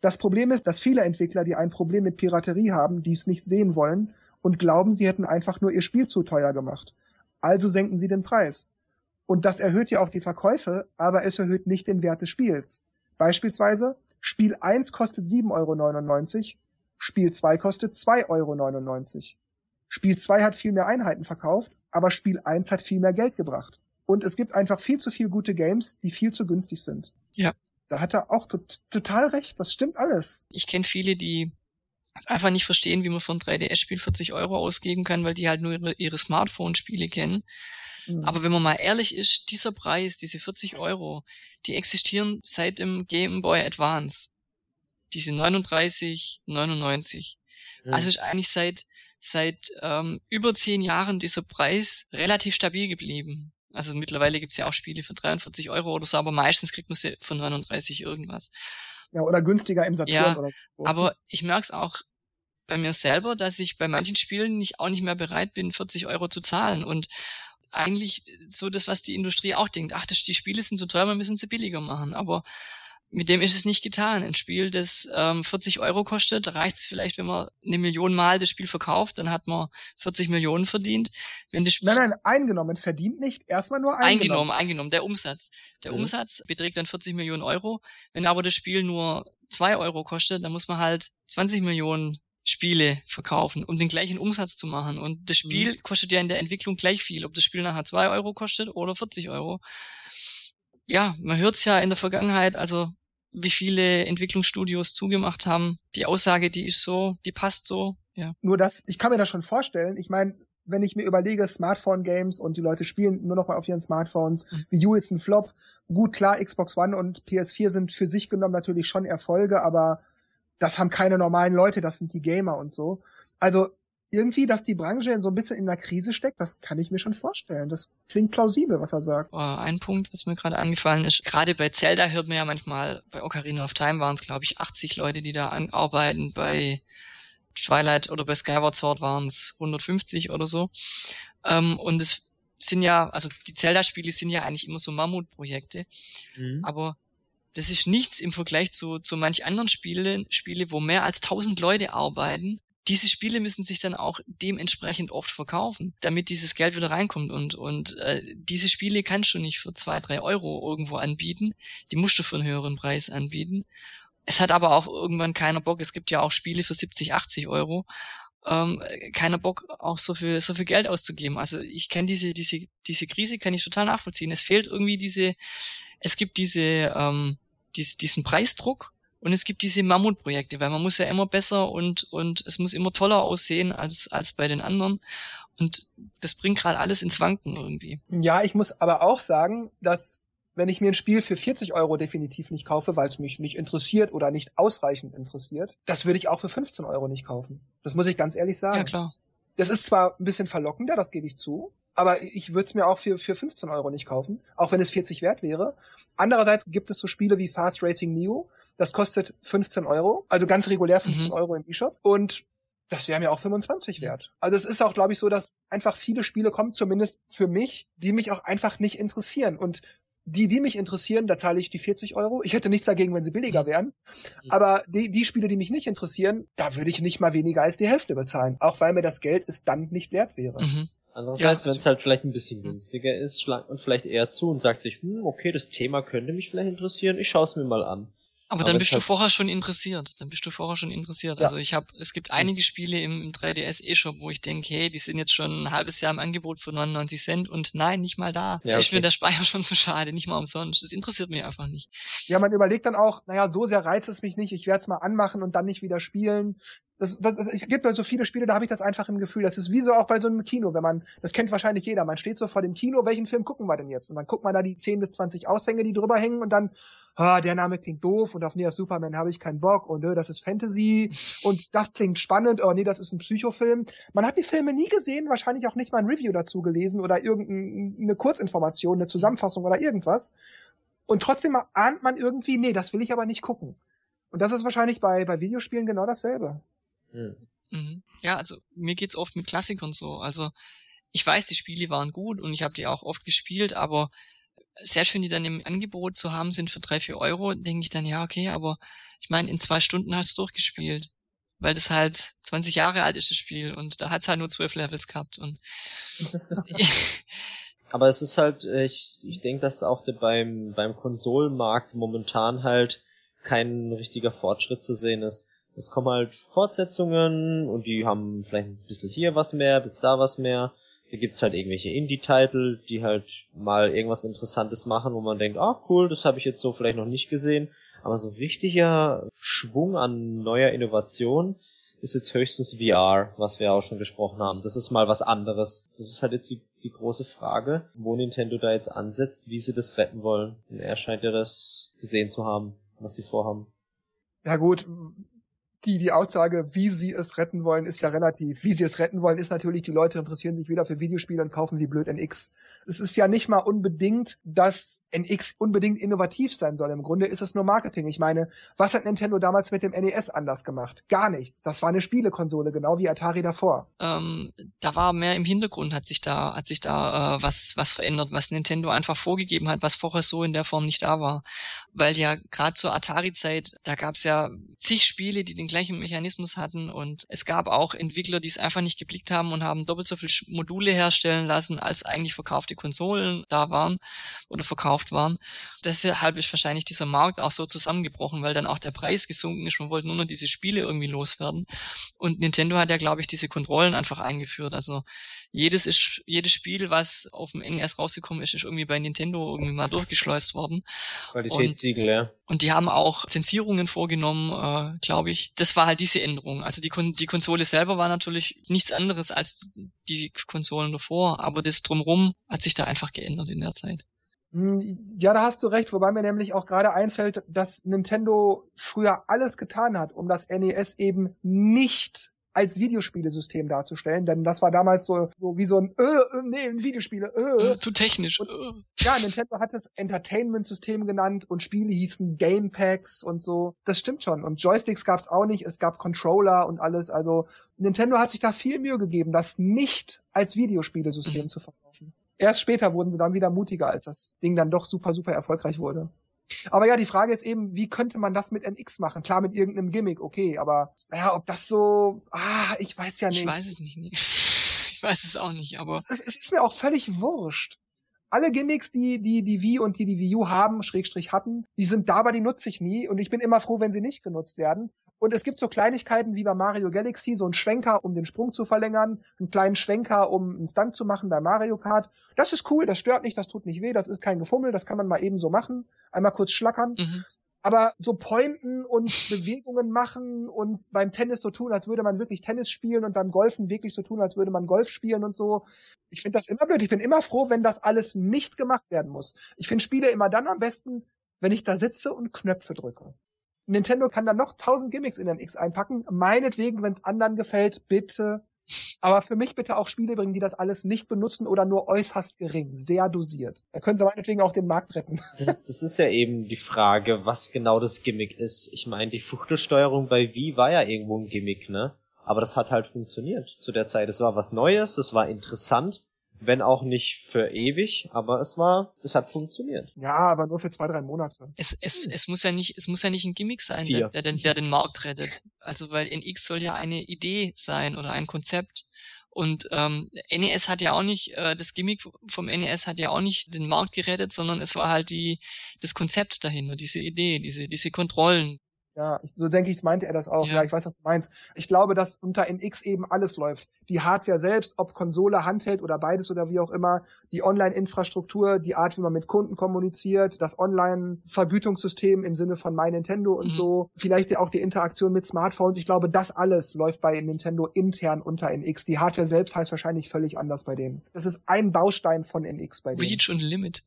Das Problem ist, dass viele Entwickler, die ein Problem mit Piraterie haben, dies nicht sehen wollen und glauben, sie hätten einfach nur ihr Spiel zu teuer gemacht. Also senken sie den Preis. Und das erhöht ja auch die Verkäufe, aber es erhöht nicht den Wert des Spiels. Beispielsweise, Spiel 1 kostet 7,99 Euro, Spiel 2 kostet 2,99 Euro. Spiel 2 hat viel mehr Einheiten verkauft, aber Spiel 1 hat viel mehr Geld gebracht. Und es gibt einfach viel zu viel gute Games, die viel zu günstig sind. Ja. Da hat er auch total recht. Das stimmt alles. Ich kenne viele, die einfach nicht verstehen, wie man für ein 3DS-Spiel 40 Euro ausgeben kann, weil die halt nur ihre, ihre Smartphone-Spiele kennen. Mhm. Aber wenn man mal ehrlich ist, dieser Preis, diese 40 Euro, die existieren seit dem Game Boy Advance. Diese 39, 99. Mhm. Also ist eigentlich seit seit ähm, über zehn Jahren dieser Preis relativ stabil geblieben. Also mittlerweile gibt's ja auch Spiele für 43 Euro oder so, aber meistens kriegt man sie für 39 irgendwas. Ja, oder günstiger im Saturn. Ja, oder so. aber ich merk's auch bei mir selber, dass ich bei manchen Spielen nicht auch nicht mehr bereit bin, 40 Euro zu zahlen. Und eigentlich so das, was die Industrie auch denkt. Ach, das, die Spiele sind so teuer, wir müssen sie billiger machen. Aber mit dem ist es nicht getan. Ein Spiel, das ähm, 40 Euro kostet, reicht es vielleicht, wenn man eine Million Mal das Spiel verkauft, dann hat man 40 Millionen verdient. Wenn das Spiel nein, nein, eingenommen, verdient nicht, erstmal nur eingenommen. Eingenommen, eingenommen, der Umsatz. Der mhm. Umsatz beträgt dann 40 Millionen Euro. Wenn aber das Spiel nur zwei Euro kostet, dann muss man halt 20 Millionen Spiele verkaufen, um den gleichen Umsatz zu machen. Und das Spiel mhm. kostet ja in der Entwicklung gleich viel, ob das Spiel nachher zwei Euro kostet oder 40 Euro. Ja, man hört es ja in der Vergangenheit, also wie viele Entwicklungsstudios zugemacht haben. Die Aussage, die ist so, die passt so. Ja. Nur das, ich kann mir das schon vorstellen. Ich meine, wenn ich mir überlege, Smartphone-Games und die Leute spielen nur noch mal auf ihren Smartphones, mhm. Wii U ist ein Flop. Gut, klar, Xbox One und PS4 sind für sich genommen natürlich schon Erfolge, aber das haben keine normalen Leute, das sind die Gamer und so. Also irgendwie, dass die Branche so ein bisschen in einer Krise steckt, das kann ich mir schon vorstellen. Das klingt plausibel, was er sagt. Ein Punkt, was mir gerade angefallen ist, gerade bei Zelda hört man ja manchmal, bei Ocarina of Time waren es, glaube ich, 80 Leute, die da arbeiten, bei Twilight oder bei Skyward Sword waren es 150 oder so. Ähm, und es sind ja, also die Zelda-Spiele sind ja eigentlich immer so Mammutprojekte. Mhm. Aber das ist nichts im Vergleich zu, zu manch anderen Spielen, Spiele, wo mehr als tausend Leute arbeiten. Diese Spiele müssen sich dann auch dementsprechend oft verkaufen, damit dieses Geld wieder reinkommt. Und, und äh, diese Spiele kannst du nicht für zwei, drei Euro irgendwo anbieten. Die musst du für einen höheren Preis anbieten. Es hat aber auch irgendwann keiner Bock. Es gibt ja auch Spiele für 70, 80 Euro. Ähm, keiner Bock, auch so viel, so viel Geld auszugeben. Also ich kenne diese, diese, diese Krise kann ich total nachvollziehen. Es fehlt irgendwie diese, es gibt diese, ähm, dies, diesen Preisdruck und es gibt diese Mammutprojekte, weil man muss ja immer besser und, und es muss immer toller aussehen als, als bei den anderen. Und das bringt gerade alles ins Wanken irgendwie. Ja, ich muss aber auch sagen, dass wenn ich mir ein Spiel für 40 Euro definitiv nicht kaufe, weil es mich nicht interessiert oder nicht ausreichend interessiert, das würde ich auch für 15 Euro nicht kaufen. Das muss ich ganz ehrlich sagen. Ja, klar. Das ist zwar ein bisschen verlockender, das gebe ich zu, aber ich würde es mir auch für, für 15 Euro nicht kaufen, auch wenn es 40 wert wäre. Andererseits gibt es so Spiele wie Fast Racing Neo, das kostet 15 Euro, also ganz regulär 15 mhm. Euro im eShop und das wäre mir auch 25 wert. Also es ist auch, glaube ich, so, dass einfach viele Spiele kommen, zumindest für mich, die mich auch einfach nicht interessieren. Und die, die mich interessieren, da zahle ich die 40 Euro. Ich hätte nichts dagegen, wenn sie billiger mhm. wären. Aber die, die Spiele, die mich nicht interessieren, da würde ich nicht mal weniger als die Hälfte bezahlen. Auch weil mir das Geld es dann nicht wert wäre. Mhm. Andererseits, ja, wenn es halt vielleicht ein bisschen günstiger ist, schlagt man vielleicht eher zu und sagt sich, hm, okay, das Thema könnte mich vielleicht interessieren, ich schaue es mir mal an. Aber, dann bist du vorher schon interessiert. Dann bist du vorher schon interessiert. Ja. Also ich habe, es gibt einige Spiele im, im 3DS eShop, wo ich denke, hey, die sind jetzt schon ein halbes Jahr im Angebot für 99 Cent und nein, nicht mal da. Ja, da ist mir der Speicher schon zu schade, nicht mal umsonst. Das interessiert mich einfach nicht. Ja, man überlegt dann auch, naja, so sehr reizt es mich nicht, ich werde es mal anmachen und dann nicht wieder spielen. Das, das, es gibt so viele Spiele, da habe ich das einfach im Gefühl. Das ist wie so auch bei so einem Kino, wenn man, das kennt wahrscheinlich jeder, man steht so vor dem Kino, welchen Film gucken wir denn jetzt? Und dann guckt man da die 10 bis 20 Aushänge, die drüber hängen und dann, ah, der Name klingt doof und auf Nee, auf Superman habe ich keinen Bock und äh, das ist Fantasy und das klingt spannend, oh nee, das ist ein Psychofilm. Man hat die Filme nie gesehen, wahrscheinlich auch nicht mal ein Review dazu gelesen oder irgendeine Kurzinformation, eine Zusammenfassung oder irgendwas. Und trotzdem ahnt man irgendwie, nee, das will ich aber nicht gucken. Und das ist wahrscheinlich bei, bei Videospielen genau dasselbe. Mhm. Ja, also mir geht's oft mit Klassikern so. Also ich weiß, die Spiele waren gut und ich habe die auch oft gespielt, aber selbst wenn die dann im Angebot zu haben sind für drei, vier Euro, denke ich dann, ja, okay, aber ich meine, in zwei Stunden hast du durchgespielt. Weil das halt 20 Jahre alt ist, das Spiel, und da hat's halt nur zwölf Levels gehabt. Und aber es ist halt, ich, ich denke, dass auch beim, beim Konsolenmarkt momentan halt kein richtiger Fortschritt zu sehen ist. Es kommen halt Fortsetzungen und die haben vielleicht ein bisschen hier was mehr, bis da was mehr. Da gibt's halt irgendwelche Indie-Titel, die halt mal irgendwas Interessantes machen, wo man denkt, ah cool, das habe ich jetzt so vielleicht noch nicht gesehen. Aber so richtiger Schwung an neuer Innovation ist jetzt höchstens VR, was wir auch schon gesprochen haben. Das ist mal was anderes. Das ist halt jetzt die, die große Frage, wo Nintendo da jetzt ansetzt, wie sie das retten wollen. Und er scheint ja das gesehen zu haben, was sie vorhaben. Ja gut, die, die Aussage, wie sie es retten wollen, ist ja relativ. Wie sie es retten wollen, ist natürlich, die Leute interessieren sich wieder für Videospiele und kaufen wie blöd NX. Es ist ja nicht mal unbedingt, dass NX unbedingt innovativ sein soll. Im Grunde ist es nur Marketing. Ich meine, was hat Nintendo damals mit dem NES anders gemacht? Gar nichts. Das war eine Spielekonsole, genau wie Atari davor. Ähm, da war mehr im Hintergrund, hat sich da, hat sich da äh, was, was verändert, was Nintendo einfach vorgegeben hat, was vorher so in der Form nicht da war. Weil ja gerade zur Atari-Zeit, da gab es ja zig Spiele, die den gleichen Mechanismus hatten und es gab auch Entwickler, die es einfach nicht geblickt haben und haben doppelt so viel Module herstellen lassen, als eigentlich verkaufte Konsolen da waren oder verkauft waren. Deshalb ist wahrscheinlich dieser Markt auch so zusammengebrochen, weil dann auch der Preis gesunken ist. Man wollte nur noch diese Spiele irgendwie loswerden. Und Nintendo hat ja, glaube ich, diese Kontrollen einfach eingeführt. Also jedes ist, jedes Spiel, was auf dem NES rausgekommen ist, ist irgendwie bei Nintendo irgendwie mal durchgeschleust worden. Qualitätssiegel, ja. Und die haben auch Zensierungen vorgenommen, äh, glaube ich das war halt diese Änderung. Also die, Kon die Konsole selber war natürlich nichts anderes als die Konsolen davor, aber das drumrum hat sich da einfach geändert in der Zeit. Hm, ja, da hast du recht, wobei mir nämlich auch gerade einfällt, dass Nintendo früher alles getan hat, um das NES eben nicht als Videospielesystem darzustellen, denn das war damals so, so wie so ein, äh, äh nee, ein Videospiele, äh. äh zu technisch. Und, äh. ja, Nintendo hat es Entertainment-System genannt und Spiele hießen Gamepacks und so. Das stimmt schon. Und Joysticks gab's auch nicht, es gab Controller und alles. Also Nintendo hat sich da viel Mühe gegeben, das nicht als Videospielesystem mhm. zu verkaufen. Erst später wurden sie dann wieder mutiger, als das Ding dann doch super, super erfolgreich wurde. Aber ja, die Frage ist eben, wie könnte man das mit NX machen? Klar, mit irgendeinem Gimmick, okay, aber ja, ob das so, ah, ich weiß ja nicht. Ich weiß es nicht. Ich weiß es auch nicht, aber. Es, es ist mir auch völlig wurscht alle Gimmicks, die die die Wii und die die Wii U haben, Schrägstrich hatten, die sind da, aber die nutze ich nie und ich bin immer froh, wenn sie nicht genutzt werden. Und es gibt so Kleinigkeiten wie bei Mario Galaxy, so ein Schwenker, um den Sprung zu verlängern, einen kleinen Schwenker, um einen Stunt zu machen bei Mario Kart. Das ist cool, das stört nicht, das tut nicht weh, das ist kein Gefummel, das kann man mal eben so machen, einmal kurz schlackern. Mhm. Aber so Pointen und Bewegungen machen und beim Tennis so tun, als würde man wirklich Tennis spielen und beim Golfen wirklich so tun, als würde man Golf spielen und so. Ich finde das immer blöd. Ich bin immer froh, wenn das alles nicht gemacht werden muss. Ich finde Spiele immer dann am besten, wenn ich da sitze und Knöpfe drücke. Nintendo kann da noch tausend Gimmicks in den X einpacken. Meinetwegen, wenn es anderen gefällt, bitte aber für mich bitte auch Spiele bringen, die das alles nicht benutzen oder nur äußerst gering, sehr dosiert. Da können sie meinetwegen auch den Markt retten. Das, das ist ja eben die Frage, was genau das Gimmick ist. Ich meine, die Fuchtelsteuerung bei Wii war ja irgendwo ein Gimmick, ne? Aber das hat halt funktioniert zu der Zeit. Es war was Neues, es war interessant wenn auch nicht für ewig, aber es war, es hat funktioniert. Ja, aber nur für zwei, drei Monate. Es, es, es muss ja nicht, es muss ja nicht ein Gimmick sein, der, der, den, der den Markt rettet. Also weil NX soll ja eine Idee sein oder ein Konzept. Und ähm, NES hat ja auch nicht, äh, das Gimmick vom NES hat ja auch nicht den Markt gerettet, sondern es war halt die, das Konzept dahinter, diese Idee, diese, diese Kontrollen, ja, ich, so denke ich, meinte er das auch. Ja. ja. ich weiß, was du meinst. Ich glaube, dass unter NX eben alles läuft. Die Hardware selbst, ob Konsole, Handheld oder beides oder wie auch immer, die Online-Infrastruktur, die Art, wie man mit Kunden kommuniziert, das Online-Vergütungssystem im Sinne von My Nintendo und mhm. so, vielleicht auch die Interaktion mit Smartphones. Ich glaube, das alles läuft bei Nintendo intern unter NX. Die Hardware selbst heißt wahrscheinlich völlig anders bei denen. Das ist ein Baustein von NX bei denen. Reach und Limit.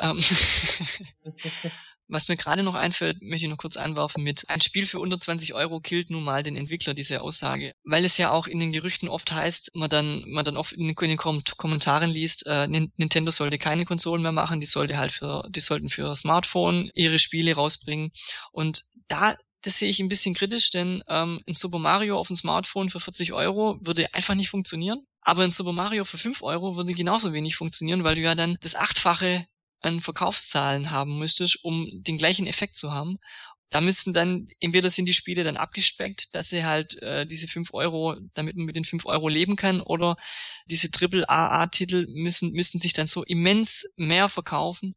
Ähm, Was mir gerade noch einfällt, möchte ich noch kurz einwerfen mit ein Spiel für unter 20 Euro killt nun mal den Entwickler, diese Aussage. Weil es ja auch in den Gerüchten oft heißt, man dann, man dann oft in den Kommentaren liest, äh, Nintendo sollte keine Konsolen mehr machen, die sollte halt für, die sollten für Smartphone ihre Spiele rausbringen. Und da das sehe ich ein bisschen kritisch, denn ähm, ein Super Mario auf dem Smartphone für 40 Euro würde einfach nicht funktionieren. Aber ein Super Mario für 5 Euro würde genauso wenig funktionieren, weil du ja dann das Achtfache an Verkaufszahlen haben müsstest, um den gleichen Effekt zu haben. Da müssten dann, entweder sind die Spiele dann abgespeckt, dass sie halt äh, diese fünf Euro, damit man mit den fünf Euro leben kann, oder diese Triple-AA-Titel müssen, müssen sich dann so immens mehr verkaufen,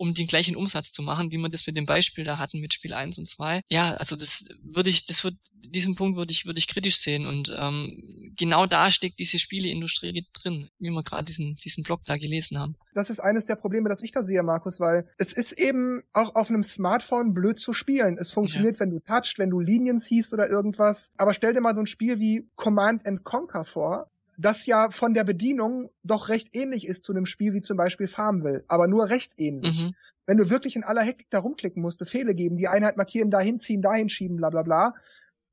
um den gleichen Umsatz zu machen, wie wir das mit dem Beispiel da hatten mit Spiel 1 und 2. Ja, also das würde ich, das wird, diesen Punkt würde ich, würde ich kritisch sehen und ähm, genau da steckt diese Spieleindustrie drin, wie wir gerade diesen, diesen Blog da gelesen haben. Das ist eines der Probleme, das ich da sehe, Markus, weil es ist eben auch auf einem Smartphone blöd zu spielen. Es funktioniert, ja. wenn du touchst, wenn du Linien ziehst oder irgendwas. Aber stell dir mal so ein Spiel wie Command and Conquer vor, das ja von der Bedienung doch recht ähnlich ist zu einem Spiel wie zum Beispiel Farmville, aber nur recht ähnlich. Mhm. Wenn du wirklich in aller Hektik da rumklicken musst, Befehle geben, die Einheit markieren, dahin ziehen, dahin schieben, bla bla bla,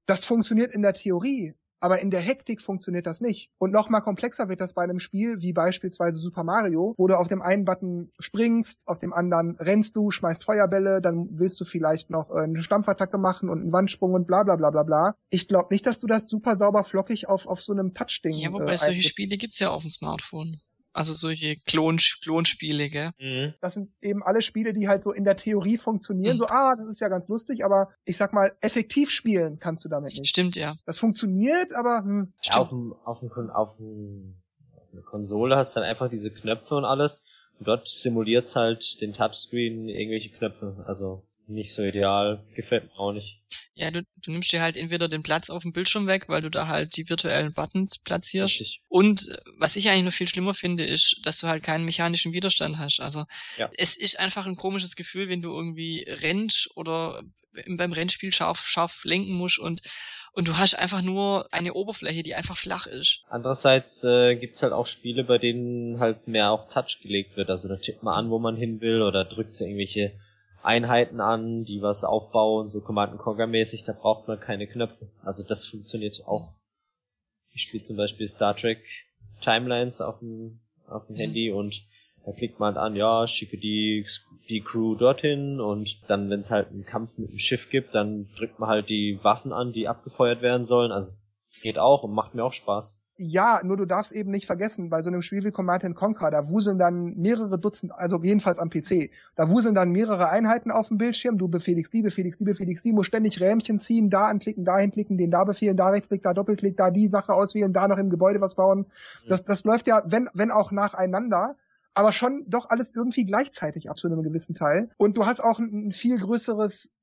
das funktioniert in der Theorie. Aber in der Hektik funktioniert das nicht. Und noch mal komplexer wird das bei einem Spiel wie beispielsweise Super Mario, wo du auf dem einen Button springst, auf dem anderen rennst du, schmeißt Feuerbälle, dann willst du vielleicht noch äh, eine Stampfattacke machen und einen Wandsprung und bla bla bla bla bla. Ich glaube nicht, dass du das super sauber flockig auf, auf so einem Touch-Ding. Ja, wobei äh, solche Spiele gibt's ja auf dem Smartphone. Also solche Klon Klonspiele, gell? Mhm. Das sind eben alle Spiele, die halt so in der Theorie funktionieren. Mhm. So, ah, das ist ja ganz lustig, aber ich sag mal, effektiv spielen kannst du damit nicht. Stimmt, ja. Das funktioniert, aber hm. Ja, auf, dem, auf, dem, auf, dem, auf einer Konsole hast du dann einfach diese Knöpfe und alles. Und dort simuliert halt den Touchscreen irgendwelche Knöpfe. Also nicht so ideal, gefällt mir auch nicht. Ja, du, du nimmst dir halt entweder den Platz auf dem Bildschirm weg, weil du da halt die virtuellen Buttons platzierst. Richtig. Und äh, was ich eigentlich noch viel schlimmer finde, ist, dass du halt keinen mechanischen Widerstand hast. Also ja. es ist einfach ein komisches Gefühl, wenn du irgendwie rennst oder beim Rennspiel scharf, scharf lenken musst und und du hast einfach nur eine Oberfläche, die einfach flach ist. Andererseits äh, gibt's halt auch Spiele, bei denen halt mehr auch Touch gelegt wird. Also da tippt man an, wo man hin will oder drückt so irgendwelche Einheiten an, die was aufbauen, so Command Conquer mäßig, da braucht man keine Knöpfe. Also das funktioniert auch. Ich spiele zum Beispiel Star Trek Timelines auf dem, auf dem mhm. Handy und da klickt man halt an, ja, schicke die, die Crew dorthin und dann, wenn es halt einen Kampf mit dem Schiff gibt, dann drückt man halt die Waffen an, die abgefeuert werden sollen. Also geht auch und macht mir auch Spaß. Ja, nur du darfst eben nicht vergessen, bei so einem Spiel wie Command Conquer, da wuseln dann mehrere Dutzend, also jedenfalls am PC, da wuseln dann mehrere Einheiten auf dem Bildschirm, du befehligst die, befehligst die, befehligst die, musst ständig Rähmchen ziehen, da anklicken, dahin klicken, den da befehlen, da rechtsklick, da Doppelklick, da die Sache auswählen, da noch im Gebäude was bauen. Das, das läuft ja, wenn, wenn auch nacheinander, aber schon doch alles irgendwie gleichzeitig ab zu einem gewissen Teil. Und du hast auch ein, ein viel größeres,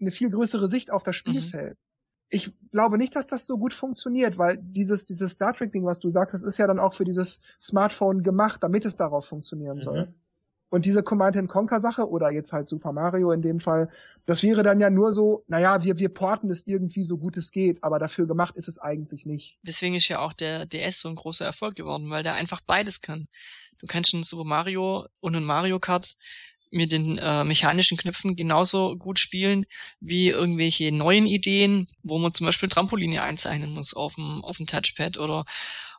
eine viel größere Sicht auf das Spielfeld. Mhm ich glaube nicht, dass das so gut funktioniert, weil dieses, dieses Star Trek Ding, was du sagst, das ist ja dann auch für dieses Smartphone gemacht, damit es darauf funktionieren soll. Mhm. Und diese Command Conquer Sache oder jetzt halt Super Mario in dem Fall, das wäre dann ja nur so, naja, wir, wir porten es irgendwie so gut es geht, aber dafür gemacht ist es eigentlich nicht. Deswegen ist ja auch der DS so ein großer Erfolg geworden, weil der einfach beides kann. Du kannst ein Super Mario und ein Mario Kart mit den äh, mechanischen Knöpfen genauso gut spielen wie irgendwelche neuen Ideen, wo man zum Beispiel Trampoline einzeichnen muss auf dem, auf dem Touchpad oder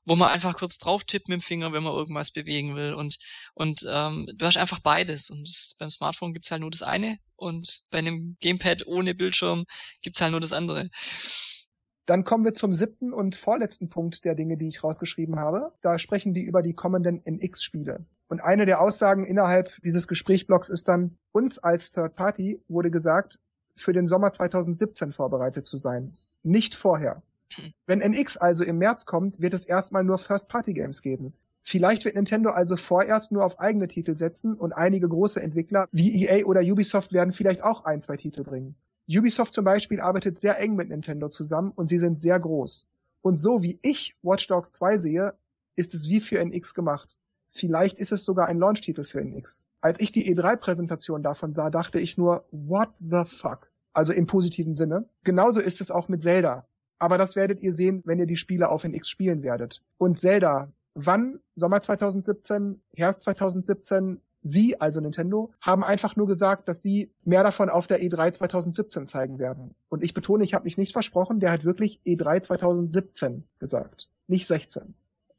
wo man einfach kurz drauf tippt mit dem Finger, wenn man irgendwas bewegen will. Und, und ähm, du hast einfach beides. Und das, beim Smartphone gibt's halt nur das eine und bei einem Gamepad ohne Bildschirm gibt's halt nur das andere. Dann kommen wir zum siebten und vorletzten Punkt der Dinge, die ich rausgeschrieben habe. Da sprechen die über die kommenden NX-Spiele. Und eine der Aussagen innerhalb dieses Gesprächblocks ist dann, uns als Third Party wurde gesagt, für den Sommer 2017 vorbereitet zu sein. Nicht vorher. Wenn NX also im März kommt, wird es erstmal nur First-Party-Games geben. Vielleicht wird Nintendo also vorerst nur auf eigene Titel setzen und einige große Entwickler wie EA oder Ubisoft werden vielleicht auch ein, zwei Titel bringen. Ubisoft zum Beispiel arbeitet sehr eng mit Nintendo zusammen und sie sind sehr groß. Und so wie ich Watch Dogs 2 sehe, ist es wie für NX gemacht. Vielleicht ist es sogar ein Launch-Titel für NX. Als ich die E3-Präsentation davon sah, dachte ich nur, what the fuck? Also im positiven Sinne. Genauso ist es auch mit Zelda. Aber das werdet ihr sehen, wenn ihr die Spiele auf NX spielen werdet. Und Zelda, wann? Sommer 2017, Herbst 2017, Sie, also Nintendo, haben einfach nur gesagt, dass sie mehr davon auf der E3 2017 zeigen werden. Und ich betone, ich habe mich nicht versprochen, der hat wirklich E3 2017 gesagt, nicht 16.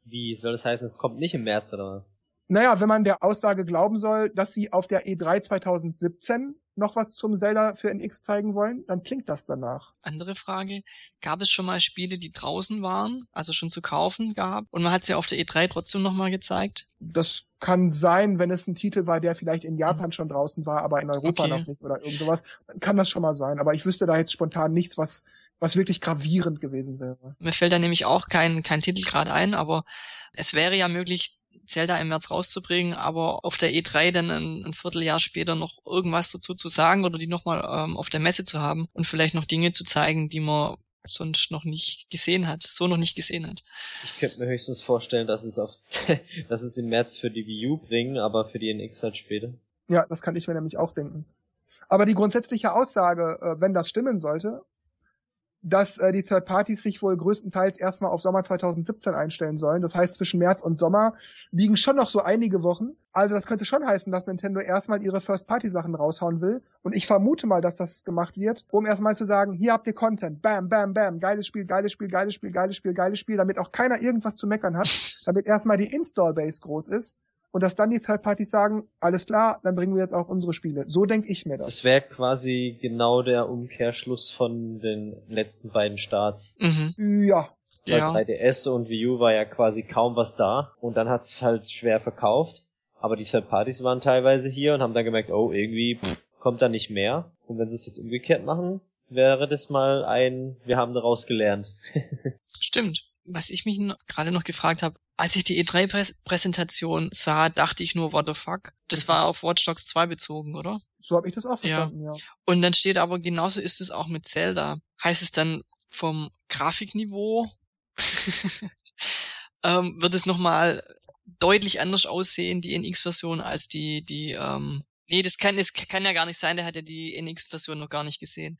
Wie soll das heißen, es kommt nicht im März oder? Naja, wenn man der Aussage glauben soll, dass sie auf der E3 2017 noch was zum Zelda für NX zeigen wollen, dann klingt das danach. Andere Frage, gab es schon mal Spiele, die draußen waren, also schon zu kaufen gab und man hat sie auf der E3 trotzdem nochmal gezeigt? Das kann sein, wenn es ein Titel war, der vielleicht in Japan mhm. schon draußen war, aber in Europa okay. noch nicht oder irgendwas, dann kann das schon mal sein. Aber ich wüsste da jetzt spontan nichts, was was wirklich gravierend gewesen wäre. Mir fällt da nämlich auch kein, kein Titel gerade ein, aber es wäre ja möglich, Zelda im März rauszubringen, aber auf der E3 dann ein, ein Vierteljahr später noch irgendwas dazu zu sagen oder die nochmal ähm, auf der Messe zu haben und vielleicht noch Dinge zu zeigen, die man sonst noch nicht gesehen hat, so noch nicht gesehen hat. Ich könnte mir höchstens vorstellen, dass es auf, dass es im März für die Wii U bringen, aber für die NX halt später. Ja, das kann ich mir nämlich auch denken. Aber die grundsätzliche Aussage, äh, wenn das stimmen sollte, dass äh, die Third Parties sich wohl größtenteils erstmal auf Sommer 2017 einstellen sollen. Das heißt, zwischen März und Sommer liegen schon noch so einige Wochen. Also das könnte schon heißen, dass Nintendo erstmal ihre First-Party-Sachen raushauen will. Und ich vermute mal, dass das gemacht wird, um erstmal zu sagen, hier habt ihr Content. Bam, bam, bam. Geiles Spiel, geiles Spiel, geiles Spiel, geiles Spiel, geiles Spiel, damit auch keiner irgendwas zu meckern hat. damit erstmal die Install-Base groß ist und dass dann die Third Parties sagen, alles klar, dann bringen wir jetzt auch unsere Spiele. So denke ich mir das. Das wäre quasi genau der Umkehrschluss von den letzten beiden Starts. Mhm. Ja. Weil Ja. 3DS und Wii U war ja quasi kaum was da und dann hat es halt schwer verkauft. Aber die Third Parties waren teilweise hier und haben dann gemerkt, oh, irgendwie kommt da nicht mehr. Und wenn sie es jetzt umgekehrt machen, wäre das mal ein, wir haben daraus gelernt. Stimmt. Was ich mich gerade noch gefragt habe, als ich die E3-Präsentation sah, dachte ich nur, what the fuck? Das war auf Watch Dogs 2 bezogen, oder? So habe ich das auch verstanden, ja. Und dann steht aber, genauso ist es auch mit Zelda. Heißt es dann vom Grafikniveau, ähm, wird es nochmal deutlich anders aussehen, die NX-Version, als die, die, ähm, nee, das kann, das kann ja gar nicht sein, der hat ja die NX-Version noch gar nicht gesehen.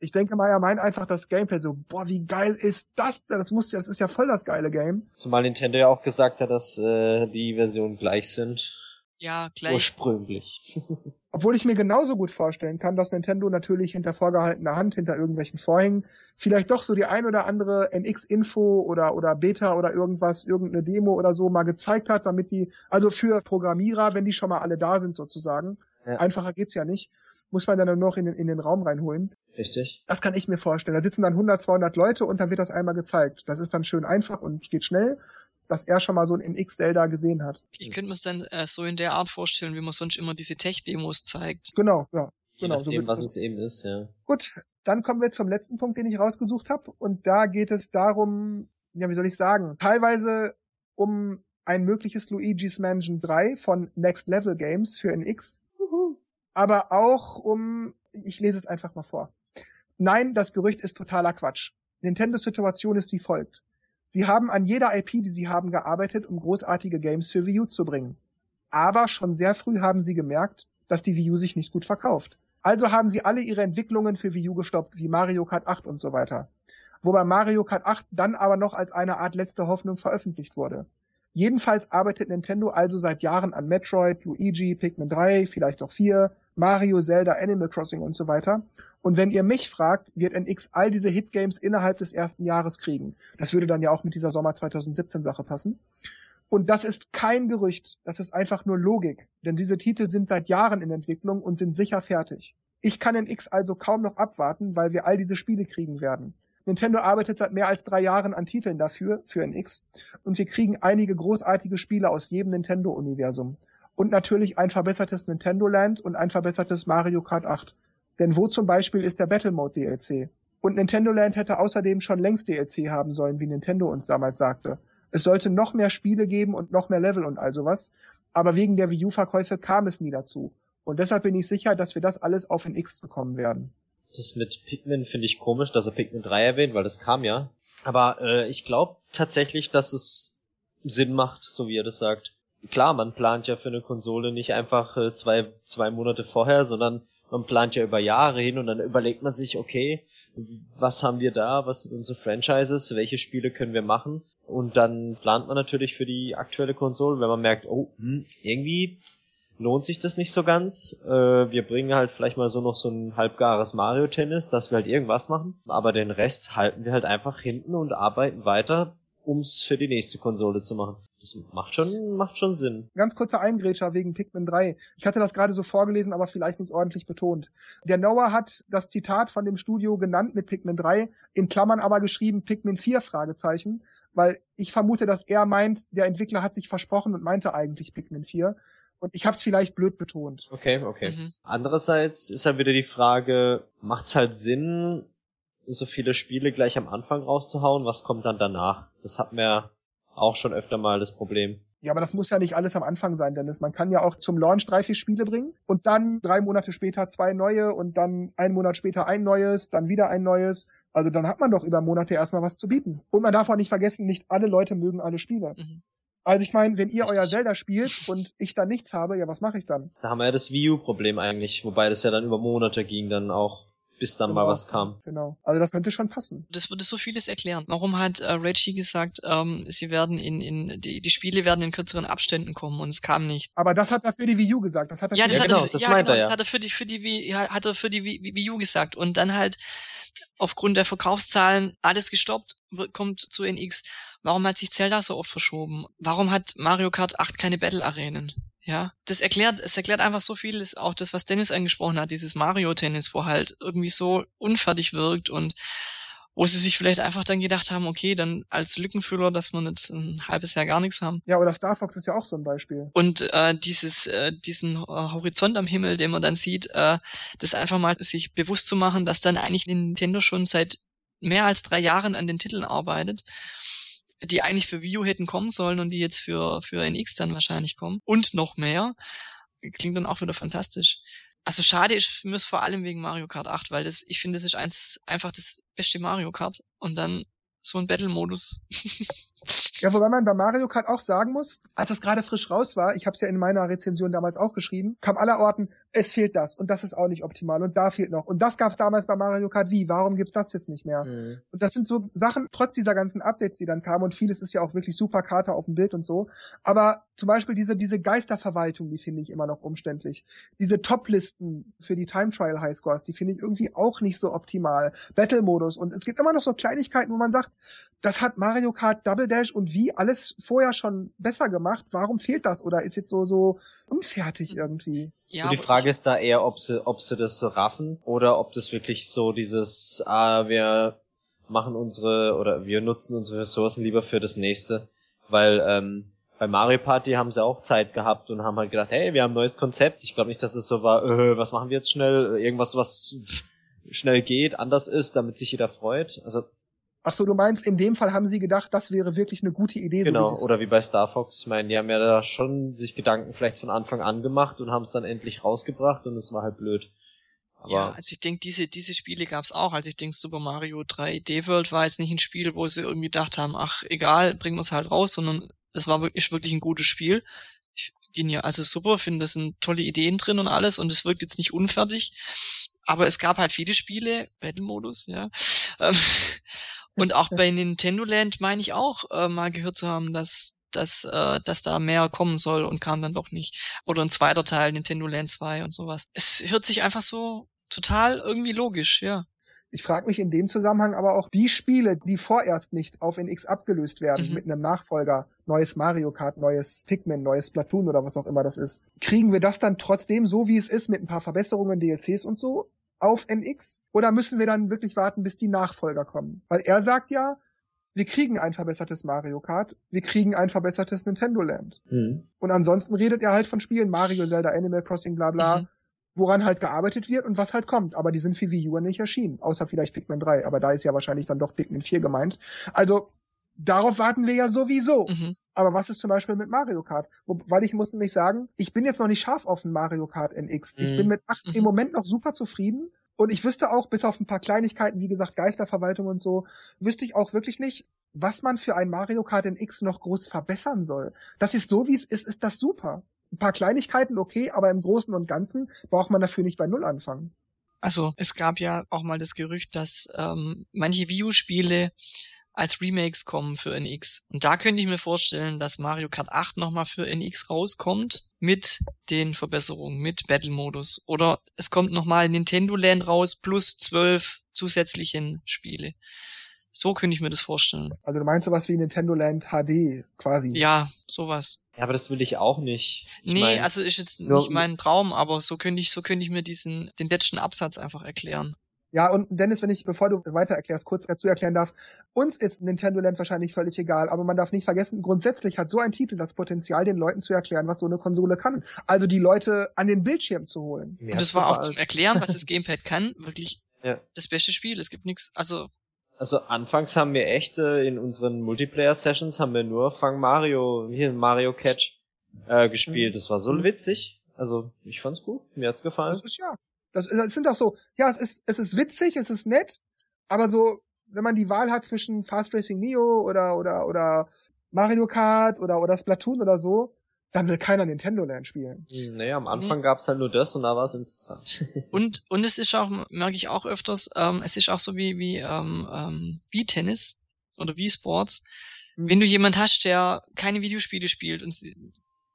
Ich denke mal, er meint einfach das Gameplay so, boah, wie geil ist das denn? Das muss ja, das ist ja voll das geile Game. Zumal Nintendo ja auch gesagt hat, dass äh, die Versionen gleich sind. Ja, gleich. Ursprünglich. Obwohl ich mir genauso gut vorstellen kann, dass Nintendo natürlich hinter vorgehaltener Hand, hinter irgendwelchen Vorhängen, vielleicht doch so die ein oder andere NX-Info oder, oder Beta oder irgendwas, irgendeine Demo oder so mal gezeigt hat, damit die, also für Programmierer, wenn die schon mal alle da sind sozusagen, Ja. einfacher geht's ja nicht, muss man dann nur noch in den, in den Raum reinholen. Richtig. Das kann ich mir vorstellen. Da sitzen dann 100, 200 Leute und dann wird das einmal gezeigt. Das ist dann schön einfach und geht schnell, dass er schon mal so ein NX-Zelda gesehen hat. Ich könnte mir es dann äh, so in der Art vorstellen, wie man sonst immer diese Tech-Demos zeigt. Genau, ja. Genau, so nachdem, wird was es eben ist, ja. Gut, dann kommen wir zum letzten Punkt, den ich rausgesucht habe. Und da geht es darum, ja, wie soll ich sagen, teilweise um ein mögliches Luigi's Mansion 3 von Next Level Games für NX. Aber auch um, ich lese es einfach mal vor. Nein, das Gerücht ist totaler Quatsch. Nintendos Situation ist wie folgt. Sie haben an jeder IP, die sie haben, gearbeitet, um großartige Games für Wii U zu bringen. Aber schon sehr früh haben sie gemerkt, dass die Wii U sich nicht gut verkauft. Also haben sie alle ihre Entwicklungen für Wii U gestoppt, wie Mario Kart 8 und so weiter. Wobei Mario Kart 8 dann aber noch als eine Art letzte Hoffnung veröffentlicht wurde. Jedenfalls arbeitet Nintendo also seit Jahren an Metroid, Luigi, Pikmin 3, vielleicht auch 4, Mario, Zelda, Animal Crossing und so weiter. Und wenn ihr mich fragt, wird NX all diese Hitgames innerhalb des ersten Jahres kriegen. Das würde dann ja auch mit dieser Sommer 2017 Sache passen. Und das ist kein Gerücht, das ist einfach nur Logik, denn diese Titel sind seit Jahren in Entwicklung und sind sicher fertig. Ich kann NX also kaum noch abwarten, weil wir all diese Spiele kriegen werden. Nintendo arbeitet seit mehr als drei Jahren an Titeln dafür, für NX, und wir kriegen einige großartige Spiele aus jedem Nintendo-Universum. Und natürlich ein verbessertes Nintendo Land und ein verbessertes Mario Kart 8. Denn wo zum Beispiel ist der Battle Mode DLC? Und Nintendo Land hätte außerdem schon längst DLC haben sollen, wie Nintendo uns damals sagte. Es sollte noch mehr Spiele geben und noch mehr Level und all sowas, aber wegen der Wii U-Verkäufe kam es nie dazu. Und deshalb bin ich sicher, dass wir das alles auf NX bekommen werden. Das mit Pikmin finde ich komisch, dass er Pikmin 3 erwähnt, weil das kam ja. Aber äh, ich glaube tatsächlich, dass es Sinn macht, so wie er das sagt. Klar, man plant ja für eine Konsole nicht einfach äh, zwei, zwei Monate vorher, sondern man plant ja über Jahre hin und dann überlegt man sich, okay, was haben wir da, was sind unsere Franchises, welche Spiele können wir machen? Und dann plant man natürlich für die aktuelle Konsole, wenn man merkt, oh, hm, irgendwie lohnt sich das nicht so ganz. Äh, wir bringen halt vielleicht mal so noch so ein halbgares Mario-Tennis, dass wir halt irgendwas machen. Aber den Rest halten wir halt einfach hinten und arbeiten weiter, ums für die nächste Konsole zu machen. Das macht schon, macht schon Sinn. Ganz kurzer Eingrätscher wegen Pikmin 3. Ich hatte das gerade so vorgelesen, aber vielleicht nicht ordentlich betont. Der Noah hat das Zitat von dem Studio genannt mit Pikmin 3, in Klammern aber geschrieben Pikmin 4 Fragezeichen, weil ich vermute, dass er meint, der Entwickler hat sich versprochen und meinte eigentlich Pikmin 4. Und ich habe es vielleicht blöd betont. Okay, okay. Mhm. Andererseits ist halt wieder die Frage, macht's halt Sinn, so viele Spiele gleich am Anfang rauszuhauen? Was kommt dann danach? Das hat mir auch schon öfter mal das Problem. Ja, aber das muss ja nicht alles am Anfang sein, Dennis. Man kann ja auch zum Launch drei, vier Spiele bringen und dann drei Monate später zwei neue und dann einen Monat später ein neues, dann wieder ein neues. Also dann hat man doch über Monate erstmal was zu bieten. Und man darf auch nicht vergessen, nicht alle Leute mögen alle Spiele. Mhm. Also ich meine, wenn ihr Richtig. euer Zelda spielt und ich dann nichts habe, ja, was mache ich dann? Da haben wir ja das Wii U-Problem eigentlich, wobei das ja dann über Monate ging, dann auch bis dann genau. mal was kam. Genau. Also das könnte schon passen. Das würde so vieles erklären. Warum hat äh, Reggie gesagt, ähm, sie werden in, in die, die Spiele werden in kürzeren Abständen kommen und es kam nicht. Aber das hat er für die Wii U gesagt. Das hat er ja, für das die hat er, das ja, genau, er, ja. das hat er für die für die Wii, hat er für die Wii, Wii U gesagt und dann halt aufgrund der Verkaufszahlen alles gestoppt, kommt zu NX. Warum hat sich Zelda so oft verschoben? Warum hat Mario Kart 8 keine Battle Arenen? Ja, das erklärt, es erklärt einfach so vieles, auch das, was Dennis angesprochen hat, dieses Mario-Tennis, wo halt irgendwie so unfertig wirkt und wo sie sich vielleicht einfach dann gedacht haben, okay, dann als Lückenfüller, dass wir nicht ein halbes Jahr gar nichts haben. Ja, oder Star Fox ist ja auch so ein Beispiel. Und äh, dieses, äh, diesen äh, Horizont am Himmel, den man dann sieht, äh, das einfach mal sich bewusst zu machen, dass dann eigentlich Nintendo schon seit mehr als drei Jahren an den Titeln arbeitet die eigentlich für Wii U hätten kommen sollen und die jetzt für, für NX dann wahrscheinlich kommen. Und noch mehr. Klingt dann auch wieder fantastisch. Also schade ist für mich vor allem wegen Mario Kart 8, weil das, ich finde, das ist eins, einfach das beste Mario Kart. Und dann so ein Battle-Modus. ja, wobei man bei Mario Kart auch sagen muss, als es gerade frisch raus war, ich habe es ja in meiner Rezension damals auch geschrieben, kam aller Orten, es fehlt das und das ist auch nicht optimal und da fehlt noch. Und das gab es damals bei Mario Kart wie, warum gibt's das jetzt nicht mehr? Mhm. Und das sind so Sachen, trotz dieser ganzen Updates, die dann kamen und vieles ist ja auch wirklich super Karte auf dem Bild und so. Aber zum Beispiel diese, diese Geisterverwaltung, die finde ich immer noch umständlich. Diese Top-Listen für die Time Trial Highscores, die finde ich irgendwie auch nicht so optimal. Battle-Modus und es gibt immer noch so Kleinigkeiten, wo man sagt, das hat Mario Kart Double Dash und wie alles vorher schon besser gemacht. Warum fehlt das oder ist jetzt so, so unfertig irgendwie? Ja, die Frage ist da eher, ob sie, ob sie das so raffen oder ob das wirklich so dieses, ah, wir machen unsere oder wir nutzen unsere Ressourcen lieber für das nächste, weil ähm, bei Mario Party haben sie auch Zeit gehabt und haben halt gedacht, hey, wir haben ein neues Konzept. Ich glaube nicht, dass es so war, äh, was machen wir jetzt schnell? Irgendwas, was schnell geht, anders ist, damit sich jeder freut. Also Ach so, du meinst, in dem Fall haben sie gedacht, das wäre wirklich eine gute Idee. Genau, so oder wie bei Star Fox. Ich meine, die haben ja da schon sich Gedanken vielleicht von Anfang an gemacht und haben es dann endlich rausgebracht und es war halt blöd. Aber ja, also ich denke, diese, diese Spiele gab's auch. Also ich denke, Super Mario 3D World war jetzt nicht ein Spiel, wo sie irgendwie gedacht haben, ach egal, bringen wir es halt raus, sondern es war wirklich, wirklich ein gutes Spiel. Ich bin ja also super, finde, das sind tolle Ideen drin und alles und es wirkt jetzt nicht unfertig. Aber es gab halt viele Spiele, Battle-Modus, ja. Ähm, und auch bei Nintendo Land meine ich auch äh, mal gehört zu haben, dass dass, äh, dass da mehr kommen soll und kam dann doch nicht. Oder ein zweiter Teil, Nintendo Land 2 und sowas. Es hört sich einfach so total irgendwie logisch, ja. Ich frage mich in dem Zusammenhang aber auch die Spiele, die vorerst nicht auf NX abgelöst werden mhm. mit einem Nachfolger, neues Mario Kart, neues Pikmin, neues Platoon oder was auch immer das ist. Kriegen wir das dann trotzdem so, wie es ist, mit ein paar Verbesserungen, DLCs und so? Auf NX? Oder müssen wir dann wirklich warten, bis die Nachfolger kommen? Weil er sagt ja, wir kriegen ein verbessertes Mario Kart, wir kriegen ein verbessertes Nintendo Land. Mhm. Und ansonsten redet er halt von Spielen Mario, Zelda, Animal Crossing, bla bla, mhm. woran halt gearbeitet wird und was halt kommt. Aber die sind für Wii U nicht erschienen, außer vielleicht Pikmin 3. Aber da ist ja wahrscheinlich dann doch Pikmin 4 gemeint. Also darauf warten wir ja sowieso. Mhm. Aber was ist zum Beispiel mit Mario Kart? Wo, weil ich muss nämlich sagen, ich bin jetzt noch nicht scharf auf ein Mario Kart NX. Mhm. Ich bin mhm. mit 8 mhm. im Moment noch super zufrieden. Und ich wüsste auch, bis auf ein paar Kleinigkeiten, wie gesagt, Geisterverwaltung und so, wüsste ich auch wirklich nicht, was man für ein Mario Kart NX noch groß verbessern soll. Das ist so, wie es ist, ist das super. Ein paar Kleinigkeiten, okay, aber im Großen und Ganzen braucht man dafür nicht bei Null anfangen. Also, es gab ja auch mal das Gerücht, dass ähm, manche Wii U-Spiele als Remakes kommen für NX. Und da könnte ich mir vorstellen, dass Mario Kart 8 nochmal für NX rauskommt mit den Verbesserungen, mit Battle-Modus. Oder es kommt nochmal Nintendo Land raus plus zwölf zusätzlichen Spiele. So könnte ich mir das vorstellen. Also du meinst sowas wie Nintendo Land HD quasi? Ja, sowas. Ja, aber das will ich auch nicht. Ich nee, mein, also ist jetzt nicht mein Traum, aber so könnte ich, so könnte ich mir diesen, den letzten Absatz einfach erklären. Ja, und Dennis, wenn ich, bevor du weiter erklärst, kurz dazu erklären darf, uns ist Nintendo Land wahrscheinlich völlig egal, aber man darf nicht vergessen, grundsätzlich hat so ein Titel das Potenzial, den Leuten zu erklären, was so eine Konsole kann. Also die Leute an den Bildschirm zu holen. und das war auch zum Erklären, was das Gamepad kann, wirklich ja. das beste Spiel. Es gibt nichts, also Also anfangs haben wir echt äh, in unseren Multiplayer-Sessions haben wir nur Fang Mario, hier Mario Catch äh, gespielt. Das war so Mhm. witzig. Also ich fand's gut, mir hat's gefallen. Das ist ja. Das, das sind doch so, ja, es ist, es ist witzig, es ist nett, aber so, wenn man die Wahl hat zwischen Fast Racing Neo oder, oder, oder Mario Kart oder, oder Splatoon oder so, dann will keiner Nintendo Land spielen. Hm, Nee, am Anfang gab's halt nur das und da war's interessant. Und, und es ist auch, merke ich auch öfters, ähm, es ist auch so wie, wie, ähm, ähm, wie Tennis oder wie Sports. Mhm. Wenn du jemand hast, der keine Videospiele spielt und,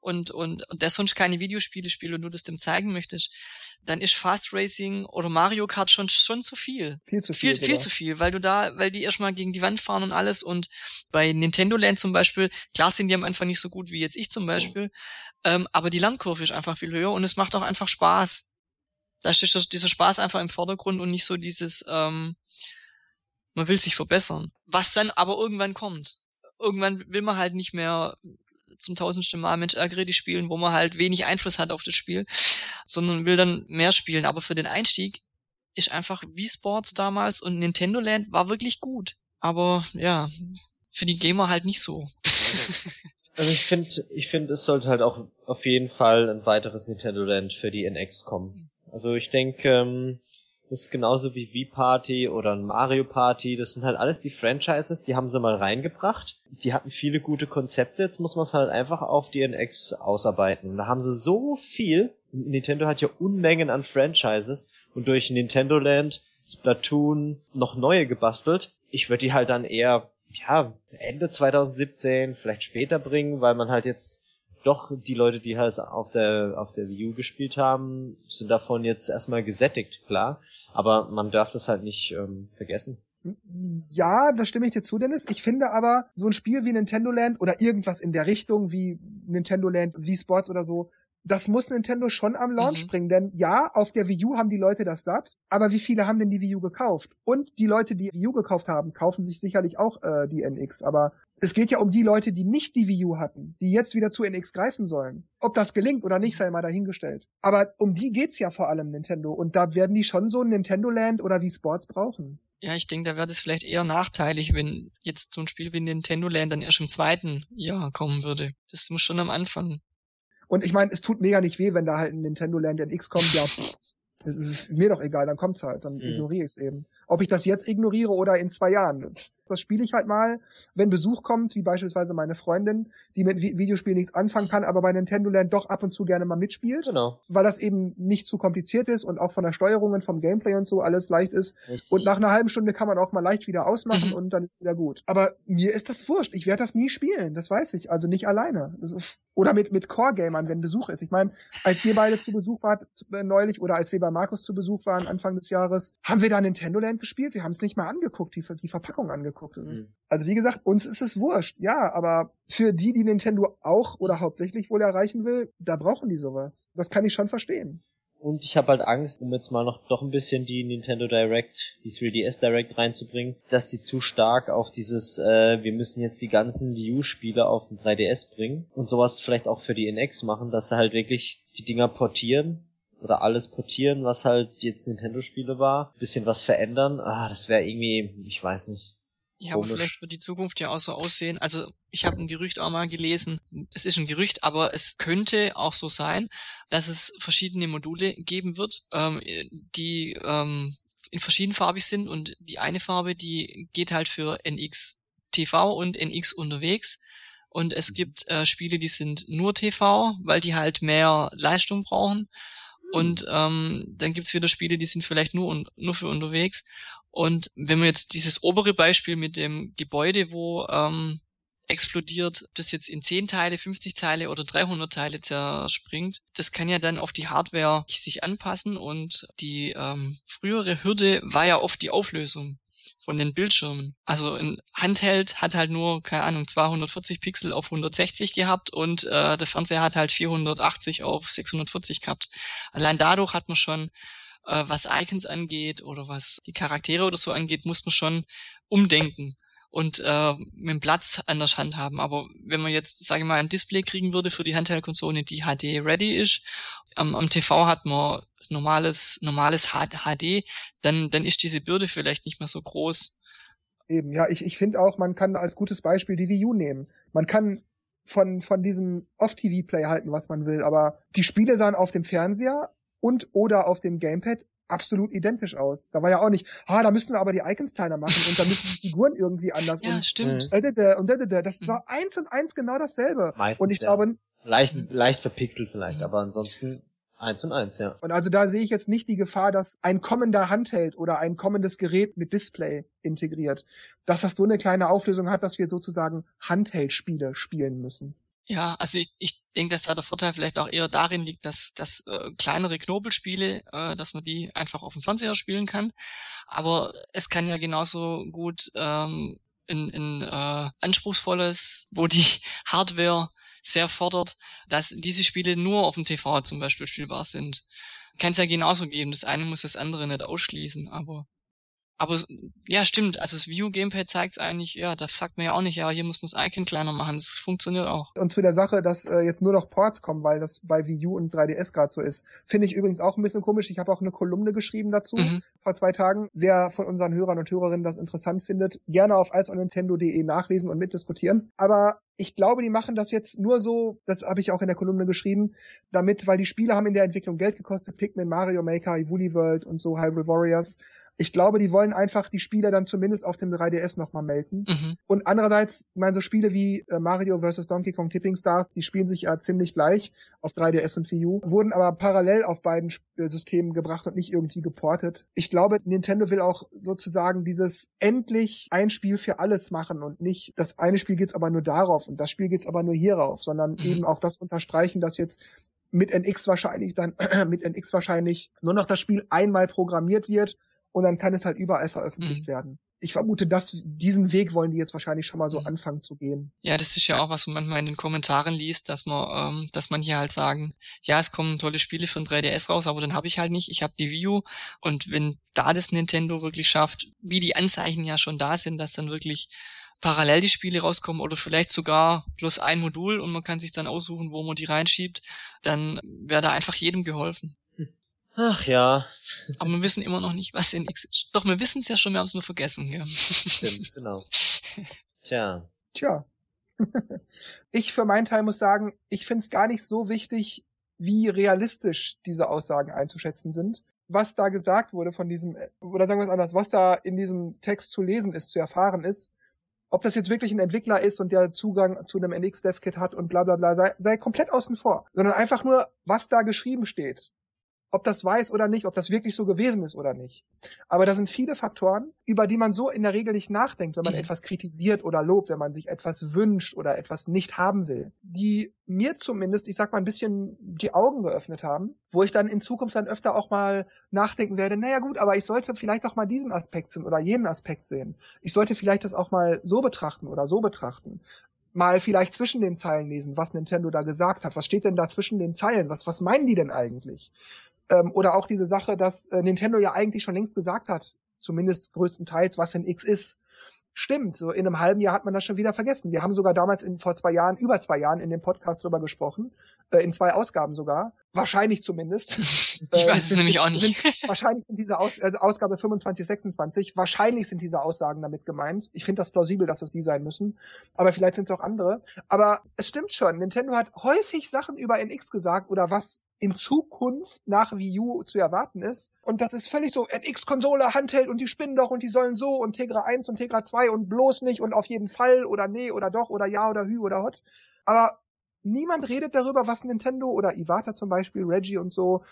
und, und, und der sonst keine Videospiele spielt und du das dem zeigen möchtest, dann ist Fast Racing oder Mario Kart schon, schon zu viel. Viel zu viel. Viel, viel zu viel, weil du da, weil die erstmal gegen die Wand fahren und alles und bei Nintendo Land zum Beispiel, klar sind die am Anfang nicht so gut wie jetzt ich zum Beispiel, ähm, aber die Lernkurve ist einfach viel höher und es macht auch einfach Spaß. Da steht das- dieser Spaß einfach im Vordergrund und nicht so dieses, ähm, man will sich verbessern. Was dann aber irgendwann kommt. Irgendwann will man halt nicht mehr zum tausendsten Mal Mensch ärgere die spielen, wo man halt wenig Einfluss hat auf das Spiel, sondern will dann mehr spielen. Aber für den Einstieg ist einfach Wii Sports damals und Nintendo Land war wirklich gut. Aber ja, für die Gamer halt nicht so. Also ich finde, ich finde, es sollte halt auch auf jeden Fall ein weiteres Nintendo Land für die NX kommen. Also ich denke, ähm, das ist genauso wie Wii-Party oder ein Mario Party. Das sind halt alles die Franchises, die haben sie mal reingebracht. Die hatten viele gute Konzepte. Jetzt muss man es halt einfach auf die NX ausarbeiten. Da haben sie so viel. Nintendo hat ja Unmengen an Franchises und durch Nintendo Land, Splatoon noch neue gebastelt. Ich würde die halt dann eher ja, Ende 2017, vielleicht später bringen, weil man halt jetzt doch die Leute, die halt auf der, auf der Wii U gespielt haben, sind davon jetzt erstmal gesättigt, klar. Aber man darf das halt nicht ähm, vergessen. Ja, da stimme ich dir zu, Dennis. Ich finde aber, so ein Spiel wie Nintendo Land oder irgendwas in der Richtung wie Nintendo Land, wie Sports oder so, das muss Nintendo schon am Launch Mhm. bringen. Denn ja, auf der Wii U haben die Leute das satt, aber wie viele haben denn die Wii U gekauft? Und die Leute, die Wii U gekauft haben, kaufen sich sicherlich auch äh, die NX. Aber es geht ja um die Leute, die nicht die Wii U hatten, die jetzt wieder zu NX greifen sollen. Ob das gelingt oder nicht, sei mal dahingestellt. Aber um die geht's ja vor allem Nintendo. Und da werden die schon so ein Nintendo Land oder wie Sports brauchen. Ja, ich denke, da wäre das vielleicht eher nachteilig, wenn jetzt so ein Spiel wie Nintendo Land dann erst im zweiten Jahr kommen würde. Das muss schon am Anfang. Und ich meine, es tut mega nicht weh, wenn da halt ein Nintendo Land NX kommt. Ja, pff, ist mir doch egal, dann kommt's halt, dann Mhm. ignoriere ich es eben. Ob ich das jetzt ignoriere oder in zwei Jahren, das spiele ich halt mal, wenn Besuch kommt, wie beispielsweise meine Freundin, die mit Vi- Videospielen nichts anfangen kann, aber bei Nintendo Land doch ab und zu gerne mal mitspielt, Genau. weil das eben nicht zu kompliziert ist und auch von der Steuerung und vom Gameplay und so alles leicht ist. Und nach einer halben Stunde kann man auch mal leicht wieder ausmachen Mhm. und dann ist wieder gut. Aber mir ist das wurscht. Ich werde das nie spielen. Das weiß ich. Also nicht alleine. Oder mit, mit Core-Gamern, wenn Besuch ist. Ich meine, als wir beide zu Besuch waren äh, neulich oder als wir bei Markus zu Besuch waren Anfang des Jahres, haben wir da Nintendo Land gespielt. Wir haben es nicht mal angeguckt, die, die Verpackung angeguckt. Ist- Mhm. Also wie gesagt, uns ist es wurscht. Ja, aber für die, die Nintendo auch oder hauptsächlich wohl erreichen will, da brauchen die sowas. Das kann ich schon verstehen. Und ich habe halt Angst, um jetzt mal noch doch ein bisschen die Nintendo Direct, die 3DS Direct reinzubringen, dass die zu stark auf dieses, äh, wir müssen jetzt die ganzen Wii U-Spiele auf den 3DS bringen und sowas vielleicht auch für die NX machen, dass sie halt wirklich die Dinger portieren oder alles portieren, was halt jetzt Nintendo-Spiele war, bisschen was verändern. Ah, das wäre irgendwie, ich weiß nicht. Ja, aber vielleicht wird die Zukunft ja auch so aussehen. Also ich habe ein Gerücht auch mal gelesen. Es ist ein Gerücht, aber es könnte auch so sein, dass es verschiedene Module geben wird, ähm, die ähm, in verschiedenfarbig sind und die eine Farbe, die geht halt für NX TV und NX unterwegs. Und es Mhm. gibt äh, Spiele, die sind nur TV, weil die halt mehr Leistung brauchen. Und ähm, dann gibt's wieder Spiele, die sind vielleicht nur, un nur für unterwegs. Und wenn man jetzt dieses obere Beispiel mit dem Gebäude, wo ähm, explodiert, das jetzt in 10 Teile, 50 Teile oder 300 Teile zerspringt, das kann ja dann auf die Hardware sich anpassen und die ähm, frühere Hürde war ja oft die Auflösung von den Bildschirmen. Also ein Handheld hat halt nur, keine Ahnung, 240 Pixel auf 160 gehabt und äh, der Fernseher hat halt 480 auf 640 gehabt. Allein dadurch hat man schon, äh, was Icons angeht oder was die Charaktere oder so angeht, muss man schon umdenken und äh, mit dem Platz anders handhaben. Aber wenn man jetzt, sage ich mal, ein Display kriegen würde für die Handheld-Konsole, die HD ready ist, am, am TV hat man normales normales HD, dann dann ist diese Bürde vielleicht nicht mehr so groß. Eben, ja, ich, ich finde auch, man kann als gutes Beispiel die Wii U nehmen. Man kann von, von diesem Off-TV-Play halten, was man will, aber die Spiele sahen auf dem Fernseher und oder auf dem Gamepad absolut identisch aus. Da war ja auch nicht, ah, da müssen wir aber die Icons kleiner machen und da müssen die Figuren irgendwie anders ja, und stimmt. äh, äh, und äh, das ist auch eins und eins genau dasselbe. Meistens, und ich ja. glaube, Leicht, leicht verpixelt vielleicht, Mhm. aber ansonsten eins und eins, ja. und also da sehe ich jetzt nicht die Gefahr, dass ein kommender Handheld oder ein kommendes Gerät mit Display integriert, dass das so eine kleine Auflösung hat, dass wir sozusagen Handheld-Spiele spielen müssen. Ja, also ich, ich denke, dass da der Vorteil vielleicht auch eher darin liegt, dass, dass äh, kleinere Knobelspiele, äh, dass man die einfach auf dem Fernseher spielen kann. Aber es kann ja genauso gut ähm, in, in äh, anspruchsvolles, wo die Hardware sehr fordert, dass diese Spiele nur auf dem TV zum Beispiel spielbar sind. Kann es ja genauso geben. Das eine muss das andere nicht ausschließen, aber aber es- ja, stimmt. Also das View Gamepad zeigt eigentlich, ja, da sagt man ja auch nicht, ja, hier muss man das Icon kleiner machen. Das funktioniert auch. Und zu der Sache, dass äh, jetzt nur noch Ports kommen, weil das bei Wii U und 3DS gerade so ist, finde ich übrigens auch ein bisschen komisch. Ich habe auch eine Kolumne geschrieben dazu Mhm. vor zwei Tagen. Wer von unseren Hörern und Hörerinnen das interessant findet, gerne auf iceionnintendo.de nachlesen und mitdiskutieren. Aber ich glaube, die machen das jetzt nur so, das habe ich auch in der Kolumne geschrieben, damit, weil die Spiele haben in der Entwicklung Geld gekostet, Pikmin, Mario Maker, Woolly World und so, Hyrule Warriors. Ich glaube, die wollen einfach die Spiele dann zumindest auf dem 3DS nochmal melden. Mhm. Und andererseits, ich meine, so Spiele wie äh, Mario vs. Donkey Kong Tipping Stars, die spielen sich ja ziemlich gleich auf 3DS und Wii U, wurden aber parallel auf beiden äh, Systemen gebracht und nicht irgendwie geportet. Ich glaube, Nintendo will auch sozusagen dieses endlich ein Spiel für alles machen und nicht, das eine Spiel geht's aber nur darauf und das Spiel geht's aber nur hierauf, sondern Mhm. eben auch das unterstreichen, dass jetzt mit NX wahrscheinlich dann, mit NX wahrscheinlich nur noch das Spiel einmal programmiert wird und dann kann es halt überall veröffentlicht Mhm. werden. Ich vermute, dass diesen Weg wollen die jetzt wahrscheinlich schon mal so Mhm. anfangen zu gehen. Ja, das ist ja auch, was man manchmal in den Kommentaren liest, dass man, ähm, dass man hier halt sagen, ja, es kommen tolle Spiele für ein 3DS raus, aber dann habe ich halt nicht, ich habe die Wii U und wenn da das Nintendo wirklich schafft, wie die Anzeichen ja schon da sind, dass dann wirklich parallel die Spiele rauskommen oder vielleicht sogar bloß ein Modul und man kann sich dann aussuchen, wo man die reinschiebt, dann wäre da einfach jedem geholfen. Ach ja, Aber wir wissen immer noch nicht, was NX ist. Doch, wir wissen es ja schon, wir haben es nur vergessen. Gell? stimmt, genau. Tja, Tja. ich für meinen Teil muss sagen, ich finde es gar nicht so wichtig, wie realistisch diese Aussagen einzuschätzen sind. Was da gesagt wurde von diesem, oder sagen wir es anders, was da in diesem Text zu lesen ist, zu erfahren ist, ob das jetzt wirklich ein Entwickler ist und der Zugang zu einem NX-Dev-Kit hat und bla bla bla, sei, sei komplett außen vor. Sondern einfach nur, was da geschrieben steht. Ob das weiß oder nicht, ob das wirklich so gewesen ist oder nicht. Aber da sind viele Faktoren, über die man so in der Regel nicht nachdenkt, wenn man Mhm. etwas kritisiert oder lobt, wenn man sich etwas wünscht oder etwas nicht haben will, die mir zumindest, ich sag mal, ein bisschen die Augen geöffnet haben, wo ich dann in Zukunft dann öfter auch mal nachdenken werde, naja gut, aber ich sollte vielleicht auch mal diesen Aspekt sehen oder jenen Aspekt sehen. Ich sollte vielleicht das auch mal so betrachten oder so betrachten mal vielleicht zwischen den Zeilen lesen, was Nintendo da gesagt hat. Was steht denn da zwischen den Zeilen? Was, was meinen die denn eigentlich? Ähm, oder auch diese Sache, dass äh, Nintendo ja eigentlich schon längst gesagt hat, zumindest größtenteils, was ein X ist. Stimmt, so in einem halben Jahr hat man das schon wieder vergessen. Wir haben sogar damals in, vor zwei Jahren, über zwei Jahren in dem Podcast drüber gesprochen, äh, in zwei Ausgaben sogar, wahrscheinlich zumindest. Ich Äh, weiß es nämlich auch nicht. Sind, wahrscheinlich sind diese Aus, also Ausgabe 25, 26, wahrscheinlich sind diese Aussagen damit gemeint. Ich finde das plausibel, dass es die sein müssen. Aber vielleicht sind es auch andere. Aber es stimmt schon, Nintendo hat häufig Sachen über NX gesagt oder was in Zukunft nach Wii U zu erwarten ist. Und das ist völlig so, NX-Konsole, Handheld und die spinnen doch und die sollen so und Tegra 1 und Tegra 2 und bloß nicht und auf jeden Fall oder nee oder doch oder ja oder hü oder hot. Aber niemand redet darüber, was Nintendo oder Iwata zum Beispiel, Reggie und so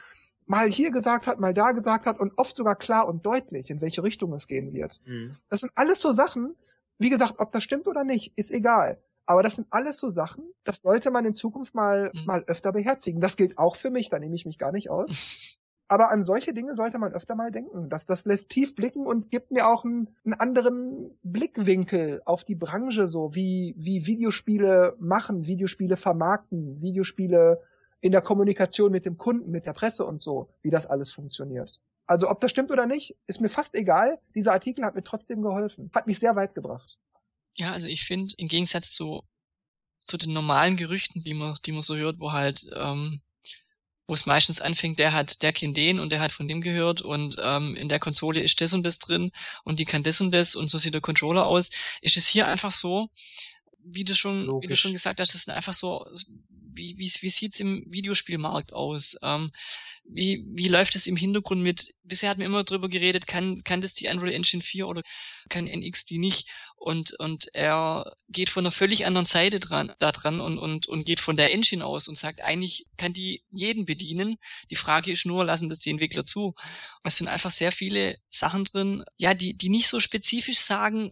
mal hier gesagt hat, mal da gesagt hat und oft sogar klar und deutlich, in welche Richtung es gehen wird. hm. Das sind alles so Sachen, wie gesagt, ob das stimmt oder nicht, ist egal. Aber das sind alles so Sachen, das sollte man in Zukunft mal, Mhm. mal öfter beherzigen. Das gilt auch für mich, da nehme ich mich gar nicht aus. Aber an solche Dinge sollte man öfter mal denken. Das, das lässt tief blicken und gibt mir auch einen, einen anderen Blickwinkel auf die Branche, so wie, wie Videospiele machen, Videospiele vermarkten, Videospiele in der Kommunikation mit dem Kunden, mit der Presse und so, wie das alles funktioniert. Also ob das stimmt oder nicht, ist mir fast egal. Dieser Artikel hat mir trotzdem geholfen. Hat mich sehr weit gebracht. Ja, also ich finde, im Gegensatz zu, zu den normalen Gerüchten, die man, die man so hört, wo halt, ähm, wo es meistens anfängt, der hat, der kennt den und der hat von dem gehört und ähm, in der Konsole ist das und das drin und die kann das und das und so sieht der Controller aus, ist es hier einfach so, wie du schon, Logisch. wie du schon gesagt hast, das sind einfach so, wie, wie, wie sieht's im Videospielmarkt aus? Ähm, wie, wie läuft es im Hintergrund mit? Bisher hatten wir immer drüber geredet, kann, kann das die Unreal Engine 4 oder kann NX die nicht? Und, und er geht von einer völlig anderen Seite dran, da dran und, und, und geht von der Engine aus und sagt, eigentlich kann die jeden bedienen. Die Frage ist nur, lassen das die Entwickler zu? Es sind einfach sehr viele Sachen drin, ja, die, die nicht so spezifisch sagen,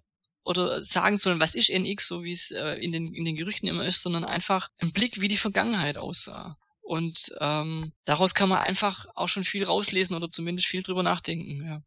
oder sagen sollen, was ist NX, so wie es äh, in, den, in den Gerüchten immer ist, sondern einfach ein Blick, wie die Vergangenheit aussah. Und ähm, daraus kann man einfach auch schon viel rauslesen oder zumindest viel drüber nachdenken. Ja.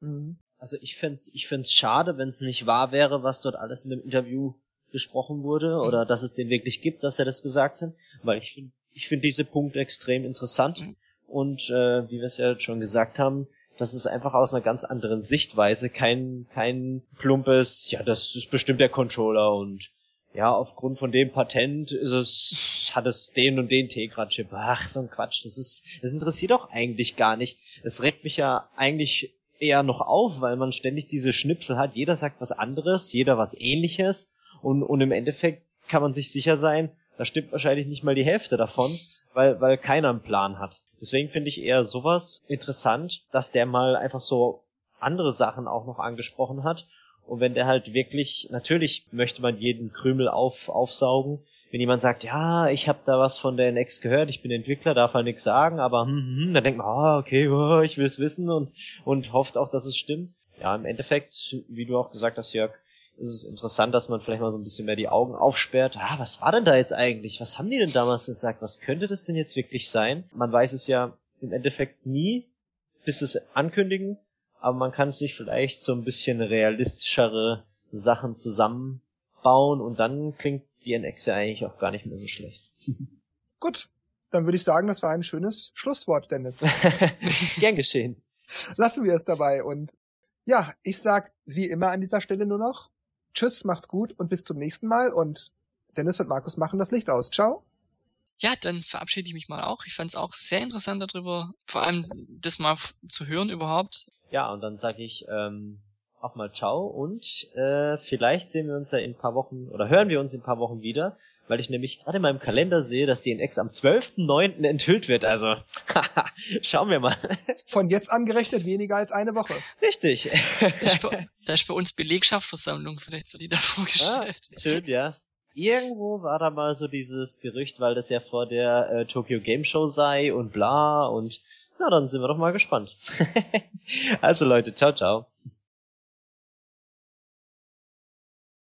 Mhm. Also ich fände ich find's schade, wenn es nicht wahr wäre, was dort alles in dem Interview gesprochen wurde mhm. oder dass es den wirklich gibt, dass er das gesagt hat, weil ich finde ich finde diese Punkte extrem interessant mhm. und äh, wie wir es ja schon gesagt haben, das ist einfach aus einer ganz anderen Sichtweise kein kein plumpes, ja, das ist bestimmt der Controller und ja, aufgrund von dem Patent ist es, hat es den und den Tegra-Chip. Ach, so ein Quatsch. Das ist, das interessiert doch eigentlich gar nicht. Es regt mich ja eigentlich eher noch auf, weil man ständig diese Schnipsel hat. Jeder sagt was anderes, jeder was ähnliches. Und, und im Endeffekt kann man sich sicher sein, da stimmt wahrscheinlich nicht mal die Hälfte davon, weil, weil keiner einen Plan hat. Deswegen finde ich eher sowas interessant, dass der mal einfach so andere Sachen auch noch angesprochen hat und wenn der halt wirklich, natürlich möchte man jeden Krümel auf, aufsaugen. Wenn jemand sagt, ja, ich habe da was von der NX gehört, ich bin Entwickler, darf halt nichts sagen, aber hm, hm, hm, dann denkt man, ah, okay, oh, ich will es wissen und, und hofft auch, dass es stimmt. Ja, im Endeffekt, wie du auch gesagt hast, Jörg, ist es interessant, dass man vielleicht mal so ein bisschen mehr die Augen aufsperrt. Ah, was war denn da jetzt eigentlich? Was haben die denn damals gesagt? Was könnte das denn jetzt wirklich sein? Man weiß es ja im Endeffekt nie, bis es ankündigen aber man kann sich vielleicht so ein bisschen realistischere Sachen zusammenbauen und dann klingt die NX ja eigentlich auch gar nicht mehr so schlecht. Gut, dann würde ich sagen, das war ein schönes Schlusswort, Dennis. Gern geschehen. Lassen wir es dabei und ja, ich sag wie immer an dieser Stelle nur noch Tschüss, macht's gut und bis zum nächsten Mal und Dennis und Markus machen das Licht aus. Ciao. Ja, dann verabschiede ich mich mal auch. Ich fand es auch sehr interessant darüber, vor allem das mal zu hören überhaupt. Ja, und dann sage ich ähm, auch mal ciao und äh, vielleicht sehen wir uns ja in ein paar Wochen oder hören wir uns in ein paar Wochen wieder, weil ich nämlich gerade in meinem Kalender sehe, dass die NX am 12.09. enthüllt wird. Also, schauen wir mal. Von jetzt an gerechnet weniger als eine Woche. Richtig. Da ist bei, da ist bei uns Belegschaftsversammlung, vielleicht wird die da vorgestellt. Ah, schön, ja. Irgendwo war da mal so dieses Gerücht, weil das ja vor der äh, Tokyo Game Show sei und bla und na, dann sind wir doch mal gespannt. also Leute, ciao, ciao.